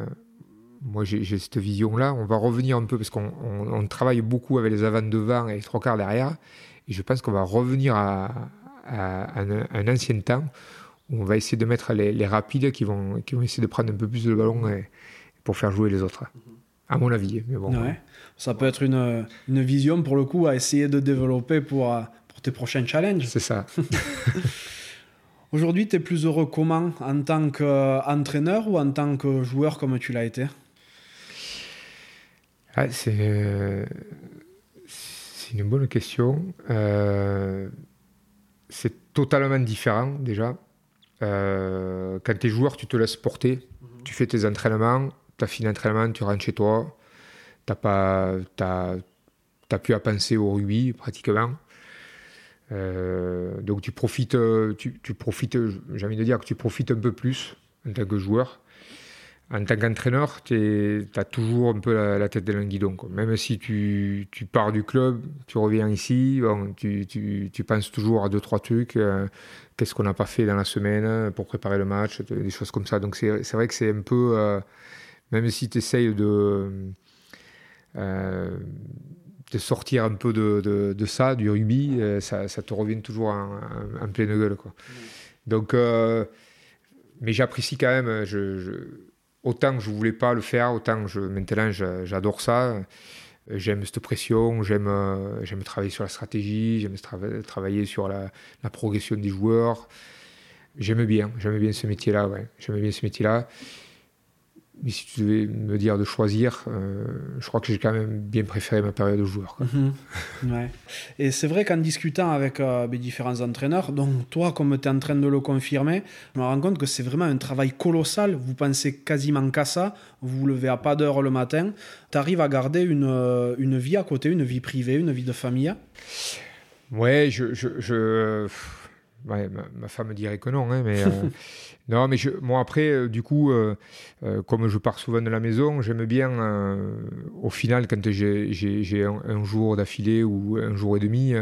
moi j'ai cette vision-là, on va revenir un peu parce qu'on on, travaille beaucoup avec les avant devant et les trois quarts derrière. Et je pense qu'on va revenir à, un, ancien temps où on va essayer de mettre les, rapides qui vont, qui vont essayer de prendre un peu plus de ballon pour faire jouer les autres à mon avis. Mais bon. Ça peut être une, une, vision pour le coup à essayer de développer pour, pour tes prochains challenges. C'est ça. Aujourd'hui, tu es plus heureux comment? En tant qu'entraîneur ou en tant que joueur comme tu l'as été? Ah, C'est une bonne question. Euh, c'est totalement différent déjà. Euh, quand tu es joueur, tu te laisses porter. Mhm. Tu fais tes entraînements, tu as fini l'entraînement, tu rentres chez toi. Tu n'as pas, plus à penser au rugby pratiquement. Euh, donc tu profites, tu, tu profites, j'ai envie de dire que tu profites un peu plus en tant que joueur en tant qu'entraîneur, tu as toujours un peu la, tête dans le guidon. Même si tu, pars du club, tu reviens ici, tu, penses toujours à deux, trois trucs. Euh, qu'est-ce qu'on n'a pas fait dans la semaine pour préparer le match, des choses comme ça. Donc c'est vrai que c'est un peu. Euh, même si tu essayes de. Euh, de sortir un peu de, ça, du rugby, ça, te revient toujours en, pleine gueule. Quoi. Donc, mais j'apprécie quand même. je autant que je voulais pas le faire, autant je, maintenant j'adore ça. J'aime cette pression, j'aime j'aime travailler sur la stratégie, j'aime travailler sur la, la, progression des joueurs. J'aime bien, j'aime bien ce métier-là, ouais. J'aime bien ce métier-là. Mais si tu devais me dire de choisir, euh, je crois que j'ai quand même bien préféré ma période de joueur. Mhm. ouais. Et c'est vrai qu'en discutant avec euh, mes différents entraîneurs, donc toi, comme tu es en train de le confirmer, je me rends compte que c'est vraiment un travail colossal. Vous pensez quasiment qu'à ça. Vous vous levez à pas d'heure le matin. Tu arrives à garder une, euh, une vie à côté, une vie privée, une vie de famille? Ouais, je, je, je Ouais, ma, femme dirait que non, hein, mais euh, non, mais je, moi après, euh, du coup, euh, comme je pars souvent de la maison, j'aime bien, au final, quand j'ai un, jour d'affilée ou un jour et demi,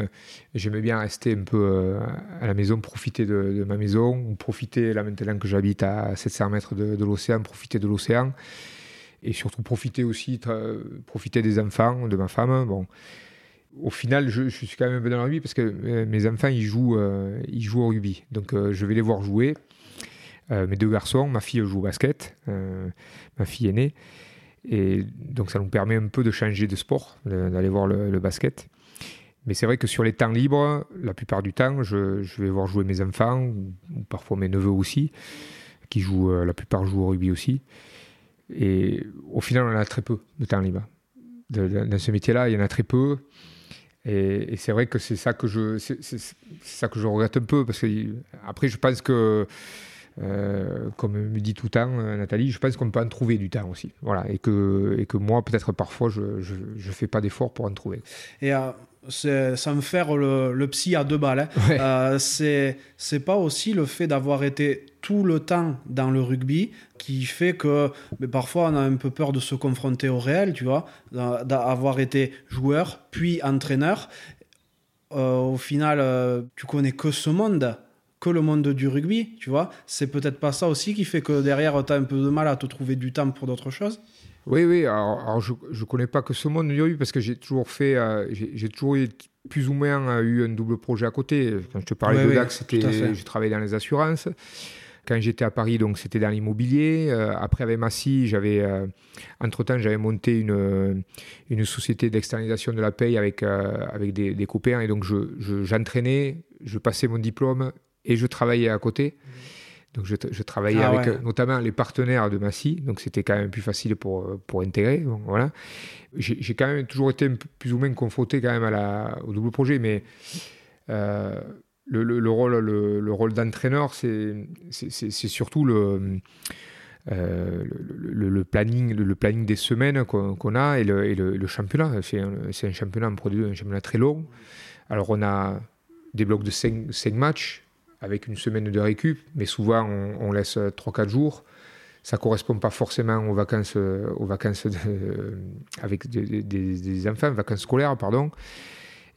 j'aime bien rester un peu à la maison, profiter de, ma maison, ou profiter là maintenant que j'habite à 700 mètres de, de l'océan, profiter de l'océan, et surtout profiter aussi, profiter des enfants, de ma femme, bon au final, je, suis quand même un peu dans la rugby parce que euh, mes enfants, ils jouent, euh, ils jouent au rugby. Donc, euh, je vais les voir jouer. mes deux garçons, ma fille joue au basket, ma fille aînée. Et donc, ça nous permet un peu de changer de sport, d'aller voir le, basket. Mais c'est vrai que sur les temps libres, la plupart du temps, je, vais voir jouer mes enfants, ou, parfois mes neveux aussi, qui jouent, la plupart jouent au rugby aussi. Et au final, on a très peu de temps libre. dans ce métier-là, il y en a très peu. Et, c'est vrai que c'est ça que je, c'est, ça que je regrette un peu parce que après je pense que, euh, comme me dit tout le temps euh, Nathalie, je pense qu'on peut en trouver du temps aussi, voilà, et que et que moi peut-être parfois je je fais pas d'efforts pour en trouver. Euh, ça me faire le, le, psy à deux balles. Hein. Euh, c'est c'est pas aussi le fait d'avoir été tout le temps dans le rugby qui fait que mais parfois on a un peu peur de se confronter au réel, tu vois, d'avoir été joueur puis entraîneur. Euh, au final, euh, tu connais que ce monde, que le monde du rugby, tu vois. C'est peut-être pas ça aussi qui fait que derrière, tu as un peu de mal à te trouver du temps pour d'autres choses oui, oui. Alors, je ne connais pas que ce monde rugby parce que j'ai toujours fait, euh, j'ai toujours plus ou moins eu un double projet à côté. Quand je te parlais de DAX, c'était, je travaillais dans les assurances. Quand j'étais à Paris, donc c'était dans l'immobilier. Euh, après, avec Massy, j'avais, euh, entre-temps, j'avais monté une, une société d'externalisation de la paye avec, avec des, des, copains. Et donc, je, j'entraînais, je, passais mon diplôme et je travaillais à côté. Mmh. Donc je, travaillais ah avec euh, notamment les partenaires de Massy, donc c'était quand même plus facile pour, euh, pour intégrer. voilà. J'ai quand même toujours été plus ou moins confronté quand même à la, au double projet, mais euh, le, le, rôle, le, rôle d'entraîneur, c'est surtout le, le, planning, le, planning des semaines qu'on a et le, et le, championnat. C'est un, championnat en produit, un championnat très long. Alors on a des blocs de 5 matchs avec une semaine de récup, mais souvent on, laisse 3-4 jours. Ça ne correspond pas forcément aux vacances, aux vacances avec des, enfants, vacances scolaires, pardon.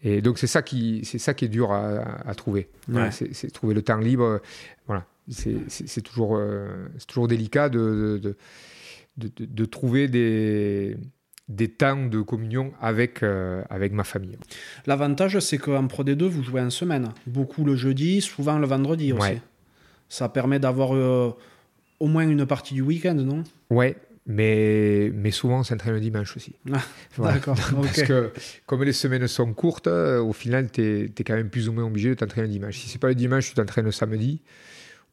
Et donc c'est ça qui c'est ça qui est dur à, trouver. C'est trouver le temps libre. Voilà, c'est toujours euh, c'est toujours délicat de, de, trouver des des temps de communion avec, euh, avec ma famille. L'avantage, c'est qu'en Pro D2, vous jouez en semaine. Beaucoup le jeudi, souvent le vendredi aussi. Ça permet d'avoir euh, au moins une partie du week-end, non? Ouais, mais, mais souvent on s'entraîne le dimanche aussi. Ah, d'accord. Parce que comme les semaines sont courtes, euh, au final, tu es, quand même plus ou moins obligé de t'entraîner le dimanche. Si c'est pas le dimanche, tu t'entraînes le samedi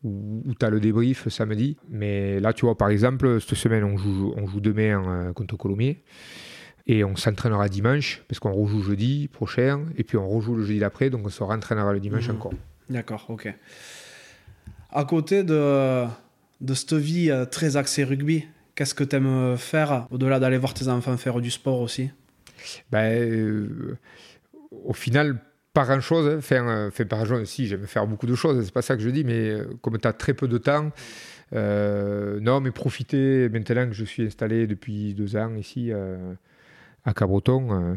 où, tu as le débrief samedi. Mais là, tu vois, par exemple, cette semaine, on joue, on joue demain euh, contre Colomiers. Et on s'entraînera dimanche, parce qu'on rejoue jeudi prochain, et puis on rejoue le jeudi d'après, donc on se rentraînera le dimanche Mhm. encore. D'accord, ok. À côté de, de cette vie euh, très axée rugby, qu'est-ce que tu aimes faire au-delà d'aller voir tes enfants faire du sport aussi? Ben, euh, au final, pas grand chose. Hein. Enfin, euh, pas grand-chose. Si, j'aime faire beaucoup de choses, c'est pas ça que je dis, mais euh, comme tu as très peu de temps, euh, non, mais profiter maintenant que je suis installé depuis deux ans ici euh, à Cabreton,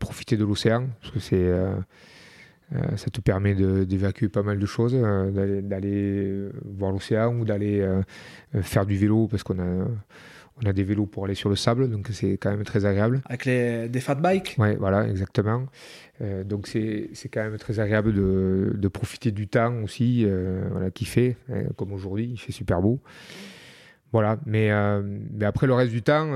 profiter de l'océan, parce que c'est. ça te permet d'évacuer pas mal de choses, d'aller- voir l'océan ou d'aller faire du vélo parce qu'on a, on a des vélos pour aller sur le sable, donc c'est quand même très agréable. Avec les, des fat bikes? Ouais, voilà, exactement. Euh, donc c'est quand même très agréable de, de profiter du temps aussi, euh, voilà, qu'il fait, hein, comme aujourd'hui, il fait super beau. Voilà, mais, euh, mais après le reste du temps,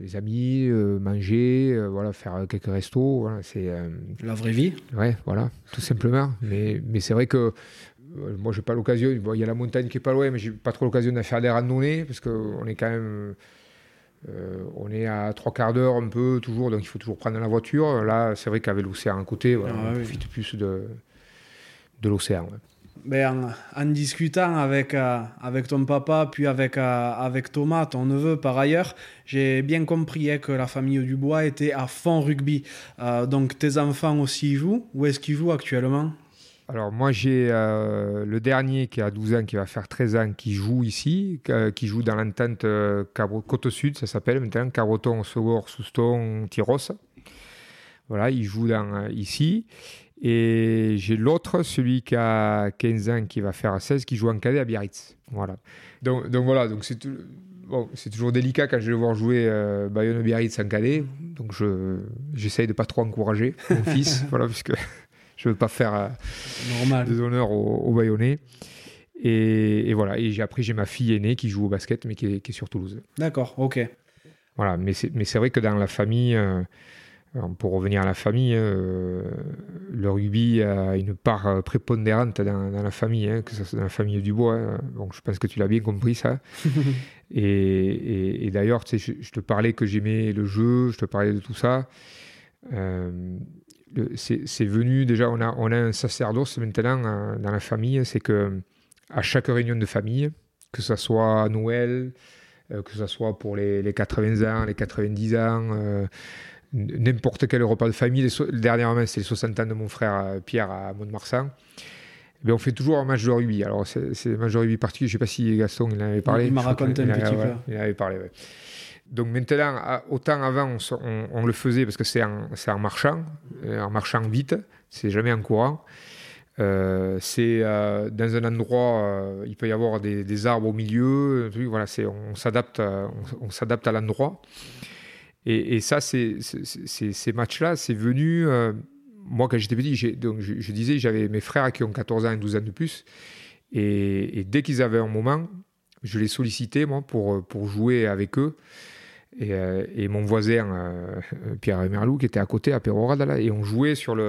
les amis, manger, voilà, faire quelques restos, voilà, c'est La vraie vie? Ouais, voilà, tout simplement. Mais, mais c'est vrai que moi, j'ai pas l'occasion. Bon, il y a la montagne qui est pas loin, mais j'ai pas trop l'occasion de faire des randonnées parce qu'on est quand même. euh, on est à trois quarts d'heure un peu toujours, donc il faut toujours prendre la voiture. Là, c'est vrai qu'avec l'océan à côté, voilà, Ah on oui. profite plus de, de l'océan. ouais. Ben, en, en discutant avec, euh, avec ton papa, puis avec, euh, avec Thomas, ton neveu par ailleurs, j'ai bien compris hein, que la famille Dubois était à fond rugby. Euh, donc tes enfants aussi y jouent Où est-ce qu'ils jouent actuellement? Alors moi j'ai euh, le dernier qui a 12 ans, qui va faire 13 ans, qui joue ici, euh, qui joue dans l'entente euh, Côte Sud, ça s'appelle maintenant, Cabreton, Segor, Souston, Tyros. Voilà, il joue dans, ici. Et j'ai l'autre, celui qui a 15 ans, qui va faire 16, qui joue en cadet à Biarritz. Voilà. Donc, donc voilà, donc c'est tout- bon, c'est toujours délicat quand je vais voir jouer euh, Bayonne-Biarritz en cadet. Donc je, j'essaye de pas trop encourager mon fils, voilà, puisque je veux pas faire... euh, Normal. des honneurs au, au Bayonnais. Et, et voilà. Et j'ai après j'ai ma fille aînée qui joue au basket, mais qui est, qui est sur Toulouse. D'accord, ok. Voilà. Mais c'est vrai que dans la famille, euh, pour revenir à la famille, euh, le rugby a une part prépondérante dans, dans la famille, hein, que ce soit dans la famille Dubois. hein. Donc je pense que tu l'as bien compris ça. et et, et d'ailleurs, je, je te parlais que j'aimais le jeu, je te parlais de tout ça. Euh, c'est venu déjà, on a, on a un sacerdoce maintenant euh, dans la famille, c'est que à chaque réunion de famille, que ce soit à Noël, euh, que ce soit pour les, les 80 ans, les 90 ans, euh, n'importe quel repas de famille, so- dernièrement c'est les 60 ans de mon frère Pierre à Mont-de-Marsan, eh on fait toujours un match de rugby. Alors c'est un match de rugby particulier, je ne sais pas si Gaston il en avait parlé. Il m'a raconté un petit ouais, peu. Il en avait parlé, ouais. Donc maintenant, autant avant, on, le faisait parce que c'est en, marchant, euh, en marchant vite, c'est jamais en courant. Euh, c'est euh, dans un endroit, il peut y avoir des, arbres au milieu, voilà, on s'adapte, on, s'adapte à l'endroit. Et, ça, ces matchs-là, c'est venu. moi, quand j'étais petit, donc je, je disais, j'avais mes frères qui ont 14 ans et 12 ans de plus. Et, dès qu'ils avaient un moment, je les sollicitais, moi, pour jouer avec eux. Et, euh, et mon voisin, euh, Pierre Merlou, qui était à côté, à Pérorade, là, et on jouait sur le,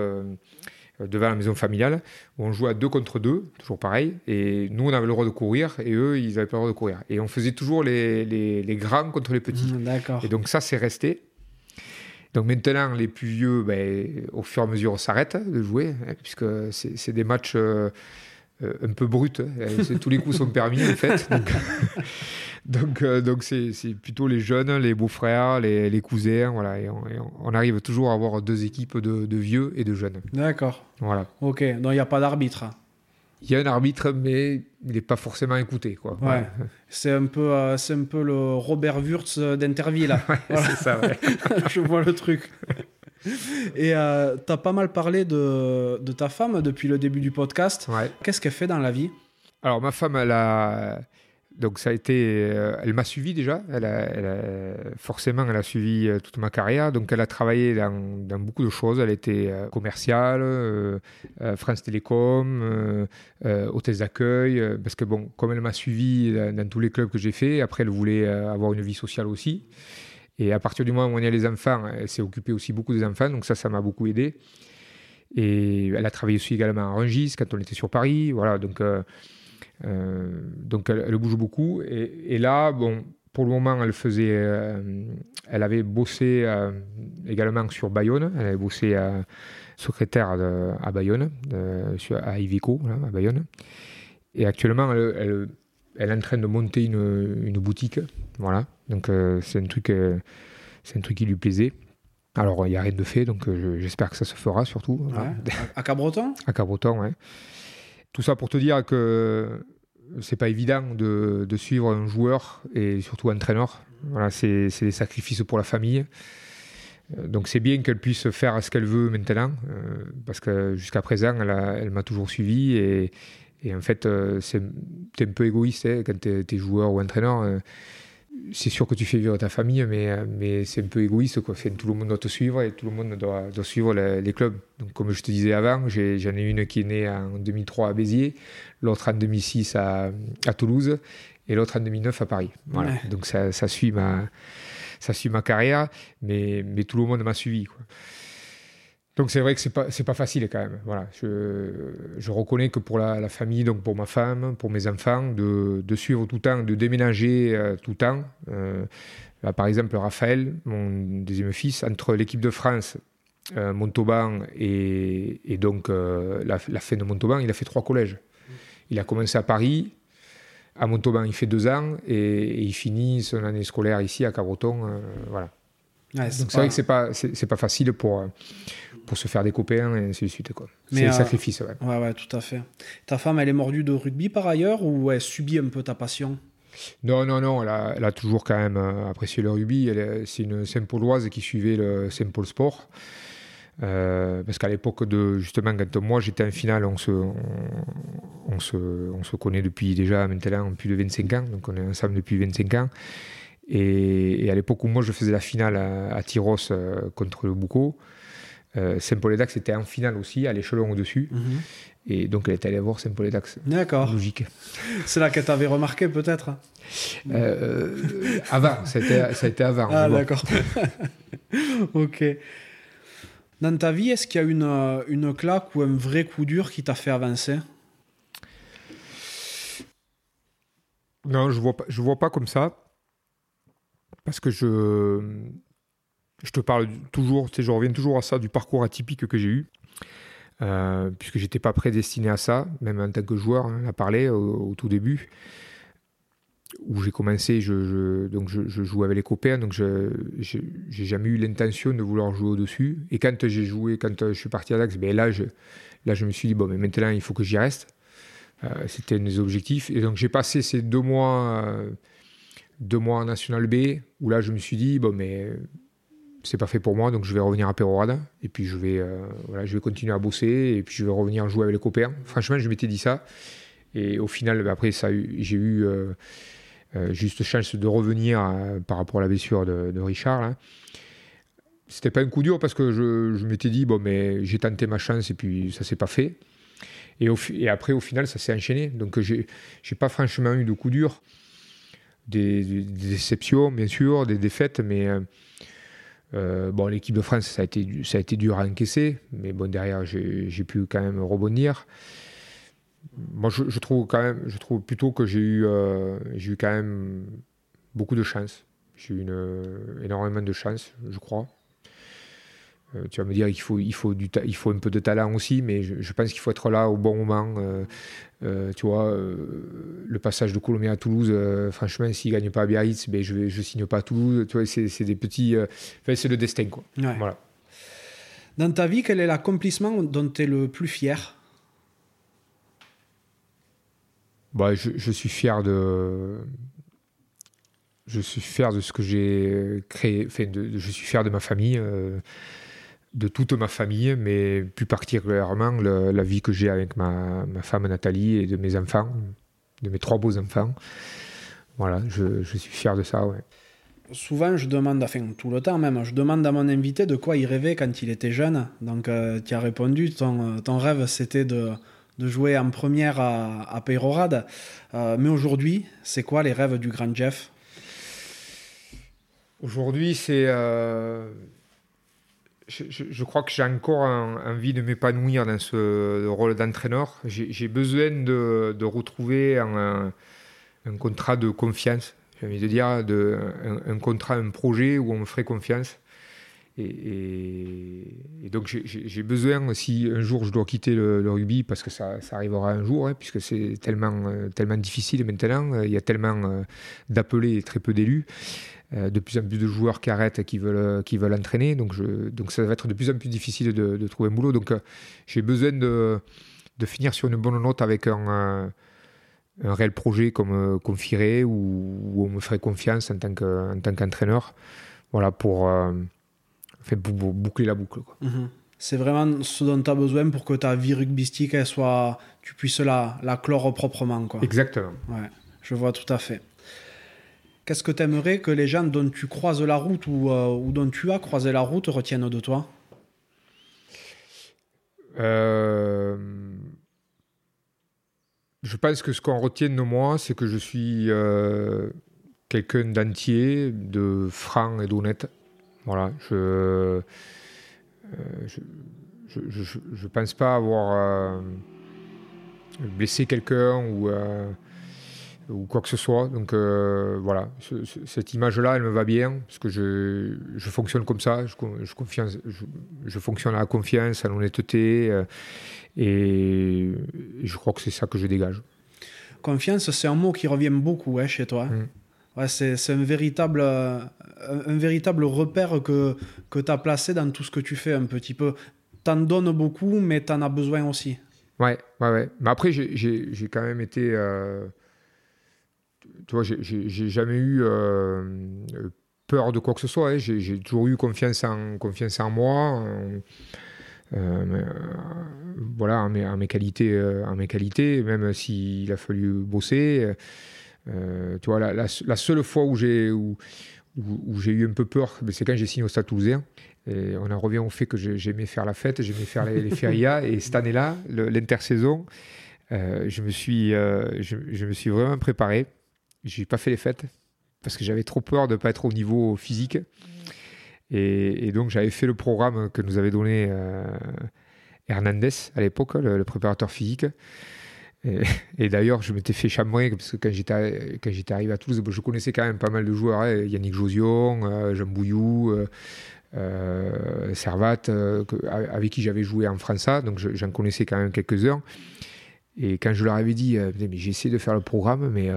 euh, devant la maison familiale, où on jouait à deux contre deux, toujours pareil. Et nous, on avait le droit de courir, et eux, ils n'avaient pas le droit de courir. Et on faisait toujours les, les, les grands contre les petits. Mm, D'accord. Et donc ça, c'est resté. Donc maintenant, les plus vieux, ben, au fur et à mesure, s'arrêtent de jouer, hein, puisque c'est des matchs euh, un peu bruts. hein. Tous les coups sont permis, en fait. Donc, donc, euh, donc c'est c'est plutôt les jeunes, les beaux-frères, les, les cousins, voilà. Et on, et on- on arrive toujours à avoir deux équipes de, de vieux et de jeunes. D'accord. Voilà. Ok, donc il n'y a pas d'arbitre. Il y a un arbitre, mais il n'est pas forcément écouté, quoi. Ouais. C'est un, peu, euh, c'est un peu le Robert Wurtz d'Interville. là. Voilà. c'est ça, ouais. Je vois le truc. Et euh, tu as pas mal parlé de, de ta femme depuis le début du podcast. Ouais. Qu'est-ce qu'elle fait dans la vie? Alors, ma femme, elle a. Donc, ça a été. euh, elle m'a suivi déjà. Elle Forcément, elle a suivi euh, toute ma carrière. Donc, elle a travaillé dans, beaucoup de choses. Elle était euh, commerciale, euh, France Télécom, hôtesse d'accueil. parce que, bon, comme elle m'a suivi dans, dans tous les clubs que j'ai fait, après, elle voulait avoir une vie sociale aussi. Et à partir du moment où on a les enfants, elle s'est occupée aussi beaucoup des enfants. Donc, ça, ça m'a beaucoup aidé. Et elle a travaillé aussi également à Rungis quand on était sur Paris. Voilà, donc, donc elle, bouge beaucoup. Et, là, bon, pour le moment, elle faisait, elle avait bossé également sur Bayonne. Elle avait bossé secrétaire à Bayonne, à Ivico, à Bayonne. Et actuellement, elle, elle, est en train de monter une, une boutique. Voilà. Donc, euh, c'est un, truc, euh, c'est un truc qui lui plaisait. Alors, il n'y a rien de fait, donc euh, j'espère que ça se fera surtout. À Cabreton? À Cabreton, oui. Tout ça pour te dire que c'est pas évident de, suivre un joueur et surtout un entraîneur. Voilà, c'est, des sacrifices pour la famille. Donc c'est bien qu'elle puisse faire ce qu'elle veut maintenant, parce que jusqu'à présent, elle, elle m'a toujours suivi et, et en fait, euh, c'est un peu égoïste hein, quand tu es, joueur ou entraîneur. Euh, c'est sûr que tu fais vivre ta famille, mais, euh, mais c'est un peu égoïste. Quoi. tout le monde doit te suivre et tout le monde doit, doit suivre les, clubs. Donc, comme je te disais avant, j'en ai, une qui est née en 2003 à Béziers, l'autre en 2006 à, à Toulouse et l'autre en 2009 à Paris. Voilà. Donc ça, ça, suit ma, ça suit ma carrière, mais, mais tout le monde m'a suivi. Quoi. Donc c'est vrai que c'est pas c'est pas facile quand même. Voilà, je, je reconnais que pour la, famille, donc pour ma femme, pour mes enfants, de, de suivre tout le temps, de déménager euh, tout le temps. Euh, par exemple, Raphaël, mon deuxième fils, entre l'équipe de France, euh, Montauban et, et donc la, la, fin de Montauban, il a fait trois collèges. Il a commencé à Paris, à Montauban, il fait deux ans et, il finit son année scolaire ici à Cabreton. voilà. Donc c'est vrai que c'est pas c'est pas facile pour pour se faire des copains et ainsi de suite. C'est un euh, sacrifice. Ouais. ouais. ouais, tout à fait. Ta femme, elle est mordue de rugby par ailleurs ou elle subit un peu ta passion? Non, non, non, elle a, elle a, toujours quand même euh, apprécié le rugby. C'est une Saint-Pauloise qui suivait le Saint-Paul Sport. Euh, parce qu'à l'époque de justement quand moi j'étais en finale, on se, on, se, on se connaît depuis déjà maintenant plus de 25 ans, donc on est ensemble depuis 25 ans. Et, à l'époque où moi je faisais la finale à, à Tyros contre le Boucau, euh, Saint-Paul-et-Dax était en finale aussi, à l'échelon au-dessus. Mhm. Et donc, elle est allée voir Saint-Paul-et-Dax. D'accord. Logique. C'est là qu'elle t'avait remarqué, peut-être euh, Avant, ça a, été, avant. Ah, d'accord. ok. Dans ta vie, est-ce qu'il y a une, euh, une claque ou un vrai coup dur qui t'a fait avancer? Non, je ne vois, pas, je vois pas comme ça. Parce que je, je te parle toujours, je reviens toujours à ça, du parcours atypique que j'ai eu. Euh, puisque j'étais pas prédestiné à ça, même en tant que joueur, on en a parlé au, tout début, où j'ai commencé, je, donc je, jouais avec les copains, donc je j'ai jamais eu l'intention de vouloir jouer au-dessus. Et quand j'ai joué, quand je suis parti à Dax, ben là, je, là je me suis dit, bon, mais maintenant il faut que j'y reste. Euh, c'était un des objectifs. Et donc j'ai passé ces deux mois, euh, deux mois en National B, où là je me suis dit, bon, mais c'est pas fait pour moi, donc je vais revenir à Pérorade. Et puis je vais, euh, voilà, je vais continuer à bosser. Et puis je vais revenir jouer avec les copains. Franchement, je m'étais dit ça. Et au final, bah, après, ça, j'ai eu euh, euh, juste chance de revenir par rapport à la blessure de, Richard. C'était pas un coup dur parce que je, je m'étais dit, bon, mais j'ai tenté ma chance et puis ça s'est pas fait. Et, et, après, au final, ça s'est enchaîné. Donc, j'ai, j'ai pas franchement eu de coup dur. Des, des, déceptions, bien sûr, des défaites, mais euh, bon, l'équipe de France, ça a, été, dur à encaisser, mais bon, derrière, j'ai pu quand même rebondir. Moi, je, trouve quand même, je trouve plutôt que j'ai eu, euh, eu quand même beaucoup de chance. J'ai eu énormément de chance, je crois. Euh, tu vas me dire qu'il faut, il faut, du il faut un peu de talent aussi, mais je, pense qu'il faut être là au bon moment. Euh, euh, tu vois, le passage de Colombien à Toulouse, franchement, s'il ne gagne pas à Biarritz, ben, je ne je signe pas à Toulouse. Tu vois, c'est des petits. c'est le destin, quoi. Voilà. Dans ta vie, quel est l'accomplissement dont tu es le plus fier? Bah, je, je, suis fier de. Je suis fier de ce que j'ai créé. Enfin, de, je suis fier de ma famille de toute ma famille, mais plus particulièrement la vie que j'ai avec ma, femme Nathalie et de mes enfants, de mes trois beaux enfants. Voilà, je, suis fier de ça. Ouais. Souvent, je demande, enfin tout le temps même, je demande à mon invité de quoi il rêvait quand il était jeune. Donc, euh, tu as répondu, ton, ton rêve c'était de, de, jouer en première à, à Peyrorade. Euh, mais aujourd'hui, c'est quoi les rêves du grand Jeff? Aujourd'hui, c'est. Euh, je, crois que j'ai encore envie de m'épanouir dans ce rôle d'entraîneur. J'ai besoin de, retrouver un, contrat de confiance, j'ai envie de dire, un, contrat, un projet où on me ferait confiance. Et, donc j'ai besoin, si un jour je dois quitter le, rugby, parce que ça, arrivera un jour, hein, puisque c'est tellement, euh, tellement difficile maintenant, il y a tellement euh, d'appelés et très peu d'élus. Euh, de plus en plus de joueurs qui arrêtent, qui veulent, qui veulent entraîner. Donc, je, donc ça va être de plus en plus difficile de, trouver un boulot. Donc euh, j'ai besoin de, de, finir sur une bonne note avec un, euh, un réel projet comme, comme Firé où, on me ferait confiance en tant, que, en tant qu'entraîneur. Voilà, pour, boucler la boucle. Mhm. C'est vraiment ce dont tu as besoin pour que ta vie rugbystique soit, tu puisses la, la clore proprement. Quoi. Exactement. Ouais, je vois tout à fait. Qu'est-ce que tu aimerais que les gens dont tu croises la route ou, euh, dont tu as croisé la route retiennent de toi? Euh, Je pense que ce qu'on retient de moi, c'est que je suis euh, quelqu'un d'entier, de franc et d'honnête. Voilà, je je, pense pas avoir blessé quelqu'un ou ou quoi que ce soit. Donc euh, voilà, cette image-là, elle me va bien, parce que je, je fonctionne comme ça, je, je confiance, je, fonctionne à la confiance, à l'honnêteté, euh, et, je crois que c'est ça que je dégage. Confiance, c'est un mot qui revient beaucoup hein, chez toi. Mm. Ouais, c'est un véritable, un, véritable repère que, que tu as placé dans tout ce que tu fais un petit peu. T'en donnes beaucoup, mais t'en as besoin aussi. Ouais, ouais, ouais. Mais après, j'ai quand même été... Euh, tu vois, j'ai jamais eu euh, peur de quoi que ce soit. Hein. J'ai toujours eu confiance en, confiance en moi. Euh, voilà, en mes, mes qualités, euh, en mes qualités, même s'il a fallu bosser. tu vois, la, la, seule fois où j'ai où, où, j'ai eu un peu peur, ben, c'est quand j'ai signé au Stade Toulousain. Et on en revient au fait que j'aimais faire la fête, j'aimais faire les, les férias. et cette année-là, l'intersaison, je, me suis, je, je, me suis vraiment préparé. J'ai pas fait les fêtes parce que j'avais trop peur de ne pas être au niveau physique. Et, donc j'avais fait le programme que nous avait donné euh, Hernandez à l'époque, le, préparateur physique. Et, d'ailleurs, je m'étais fait chambrer parce que quand j'étais, quand j'étais arrivé à Toulouse, je connaissais quand même pas mal de joueurs hein, Yannick Josion, euh, Jean Bouillou, euh, euh Servat, avec qui j'avais joué en France. Donc j'en connaissais quand même quelques-uns. Et quand je leur avais dit, mais j'ai essayé de faire le programme, mais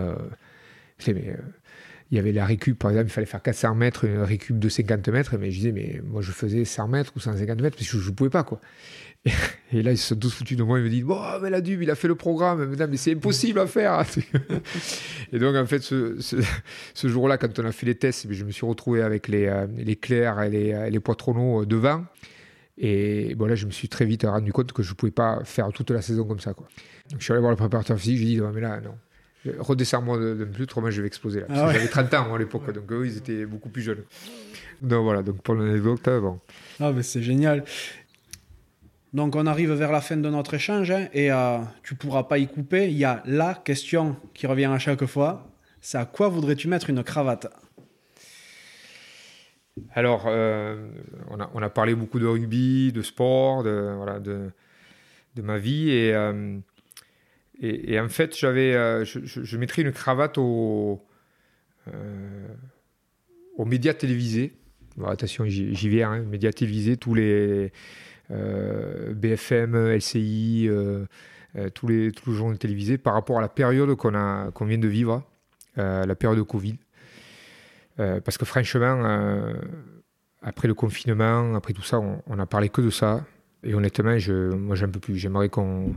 mais, euh, il y avait la récup, par exemple, il fallait faire 400 mètres, une récup de 50 mètres, mais je disais, mais moi je faisais 100 mètres ou 150 mètres parce que je ne pouvais pas, quoi. Et, là, ils se sont tous foutus de moi, ils me disent, bon, mais la il a fait le programme, mais c'est impossible à faire. et donc, en fait, ce, jour-là, quand on a fait les tests, je me suis retrouvé avec les, euh, les clairs et les, les poitronneaux euh, devant. Et bon, là, je me suis très vite rendu compte que je ne pouvais pas faire toute la saison comme ça, quoi. Donc, je suis allé voir le préparateur physique, je lui ai dit, mais là, non redescends-moi de, plus, autrement je vais exploser là. Ah j'avais 30 ans à l'époque, donc eux ils étaient beaucoup plus jeunes. Donc voilà, donc pour l'anecdote, bon. Ah mais c'est génial. Donc on arrive vers la fin de notre échange hein, et euh, tu pourras pas y couper. Il y a la question qui revient à chaque fois. C'est à quoi voudrais-tu mettre une cravate? Alors, euh, on, a, on, a, parlé beaucoup de rugby, de sport, de, voilà, de, de ma vie et euh, et, en fait, j'avais, euh, je, mettrais une cravate euh, aux médias télévisés. attention, j'y viens, hein, médias télévisés, tous les euh, BFM, LCI, tous, les, tous les journaux télévisés par rapport à la période qu'on, a, qu'on vient de vivre, la période de Covid. parce que franchement, après le confinement, après tout ça, on, on a parlé que de ça. Et honnêtement, je, moi, j'en peux plus. J'aimerais qu'on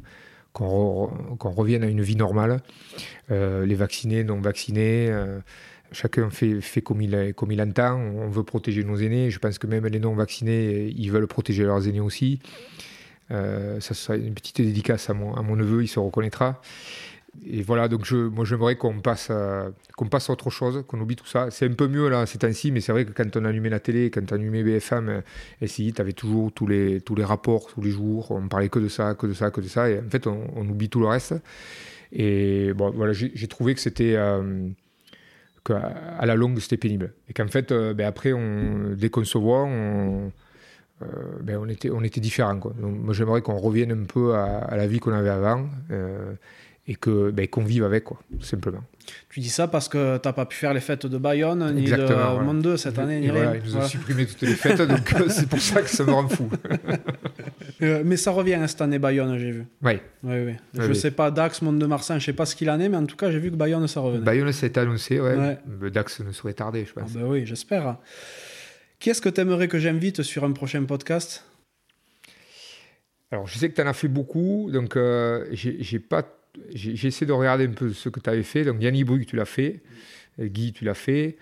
qu'on revienne à une vie normale. Euh, les vaccinés, non vaccinés, euh, chacun fait, comme, il, comme il entend. On veut protéger nos aînés. Je pense que même les non vaccinés, ils veulent protéger leurs aînés aussi. Euh, ça sera une petite dédicace à mon neveu, il se reconnaîtra et voilà, donc moi j'aimerais qu'on passe, passe à autre chose, qu'on oublie tout ça. C'est un peu mieux là ces temps-ci, mais c'est vrai que quand on allumait la télé, quand on allumait BFM, SI, tu avais toujours tous les, tous les rapports, tous les jours, on parlait que de ça, que de ça, que de ça, et en fait on, oublie tout le reste. Et bon, voilà, j'ai trouvé que c'était. Euh, qu'à la longue c'était pénible. Et qu'en fait, euh, ben après, on, dès qu'on se voit, on euh, ben on, était, on était différents. Donc, moi, j'aimerais qu'on revienne un peu à, à la vie qu'on avait avant euh, et que, ben, qu'on vive avec, quoi, tout simplement. Tu dis ça parce que t'as pas pu faire les fêtes de Bayonne ni Exactement, de voilà. Monde 2 cette année, Et ni voilà, rien. ils nous ont supprimé toutes les fêtes, donc euh, c'est pour ça que ça me rend fou. Euh, mais ça revient hein, cette année Bayonne, j'ai vu. Oui, oui. Oui, je oui. sais pas, Dax, Monde de Marsan, je sais pas ce qu'il en est, mais en tout cas, j'ai vu que Bayonne, ça revenait. Bayonne, été annoncé, ouais. Ouais. Le Dax ne saurait tarder, je Ah pense. bah oui, j'espère. Qui est-ce que t'aimerais que j'invite sur un prochain podcast? Alors, je sais que tu en as fait beaucoup, donc euh, j'ai pas, j'ai essayé de regarder un peu ce que tu avais fait. Donc, Yannick Brugge, tu l'as fait. Euh, Guy, tu l'as fait.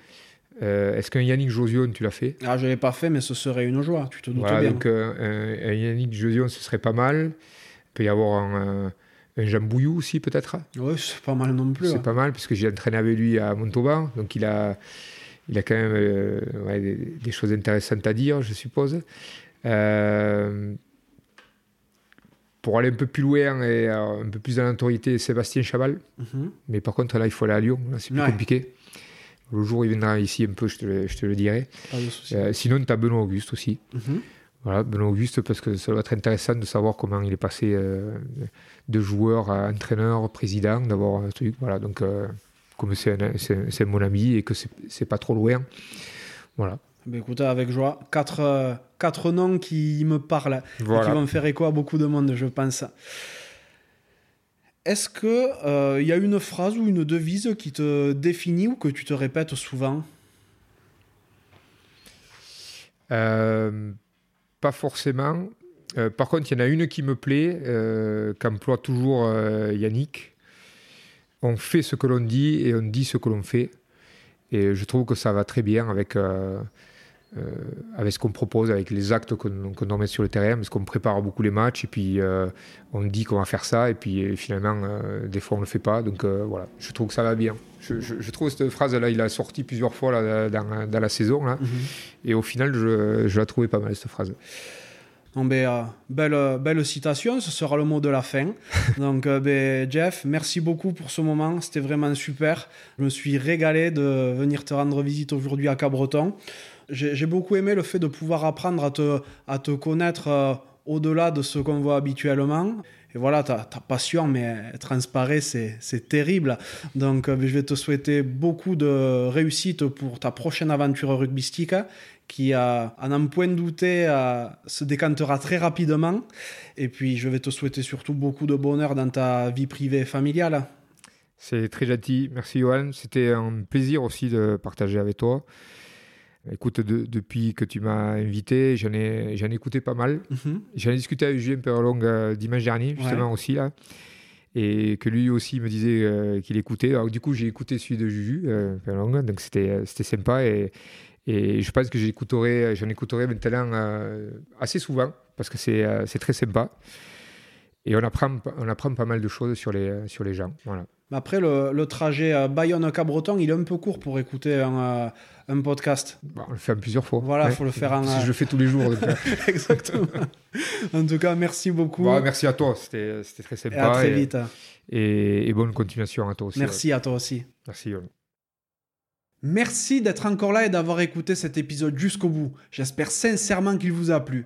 Euh, Est-ce qu'un Yannick Josion, tu l'as fait? Ah, je l'ai pas fait, mais ce serait une joie, tu te doutes Voilà, bien. donc euh, un, un Yannick Josion, ce serait pas mal. Il peut y avoir un, un Jean Bouillou aussi, peut-être? Ouais, c'est pas mal non plus. C'est pas mal, puisque j'ai entraîné avec lui à Montauban. Donc, il a, il a quand même euh, ouais, des, des choses intéressantes à dire, je suppose. Euh, pour aller un peu plus loin et euh, un peu plus dans l'autorité, Sébastien Chaval. Mhm. Mais par contre, là, il faut aller à Lyon. Là, c'est plus Ouais. compliqué. Le jour où il viendra ici un peu, je te le, je te le dirai. Pas de souci. Euh, sinon, tu as Benoît Auguste aussi. Mhm. Voilà, Benoît Auguste, parce que ça va être intéressant de savoir comment il est passé euh, de joueur à entraîneur, président, d'avoir un truc. Voilà, donc, comme c'est un, c'est- c'est mon ami et que c'est c'est pas trop loin. Voilà. Ben, écoutez, avec joie. Quatre, euh, quatre noms qui me parlent et qui vont faire écho à beaucoup de monde, je pense. Est-ce qu'il y a une phrase ou une devise qui te définit ou que tu te répètes souvent? Euh, pas forcément. Euh, par contre, il y en a une qui me plaît, euh, qu'emploie toujours euh, Yannick. On fait ce que l'on dit et on dit ce que l'on fait. Et je trouve que ça va très bien avec, euh, euh, avec ce qu'on propose, avec les actes qu'on qu'on doit mettre sur le terrain, parce qu'on prépare beaucoup les matchs et puis euh, on dit qu'on va faire ça et puis euh, finalement, euh, des fois, on ne le fait pas. Donc voilà, je trouve que ça va bien. Je, je- je trouve cette phrase-là, il a sorti plusieurs fois là, dans, dans la saison. Là. Et au final, je, je la trouvais pas mal, cette phrase. Bon, ben, euh, belle, belle citation, ce sera le mot de la fin. Donc, euh, ben, Jeff, merci beaucoup pour ce moment, c'était vraiment super. Je me suis régalé de venir te rendre visite aujourd'hui à Cabreton. J'ai beaucoup aimé le fait de pouvoir apprendre à te, connaître euh, au-delà de ce qu'on voit habituellement. Et voilà, ta, passion, mais elle transparaît, c'est terrible. Donc, euh, je vais te souhaiter beaucoup de réussite pour ta prochaine aventure rugbystique qui, euh, à n'en point douter, euh, se décantera très rapidement. Et puis, je vais te souhaiter surtout beaucoup de bonheur dans ta vie privée et familiale. C'est très gentil. Merci, Johan. C'était un plaisir aussi de partager avec toi. Écoute, de- depuis que tu m'as invité, j'en ai, j'en ai écouté pas mal. Mhm. J'en ai discuté avec Julien Perlong euh, dimanche dernier, justement aussi, là. Et que lui aussi me disait euh, qu'il écoutait. Alors, du coup, j'ai écouté celui de Juju, euh, Perlong, donc c'était, euh, c'était sympa. Et, et je pense que j'écouterai, j'en écouterai maintenant euh, assez souvent, parce que c'est, c'est très sympa. Et on apprend, on apprend pas mal de choses sur les, sur les gens. Voilà. Après, le, le trajet euh, Bayonne-Cabreton, il est un peu court pour écouter un, euh, un podcast. Bon, on le fait plusieurs fois. Voilà, Ouais. faut le faire en, Si je le fais tous les jours. euh, Exactement. en tout cas, merci beaucoup. bon, merci à toi, c'était, très sympa. et à très et- vite. Et, et bonne continuation à toi aussi. Merci à toi aussi. Merci. Yoann. Merci d'être encore là et d'avoir écouté cet épisode jusqu'au bout. J'espère sincèrement qu'il vous a plu.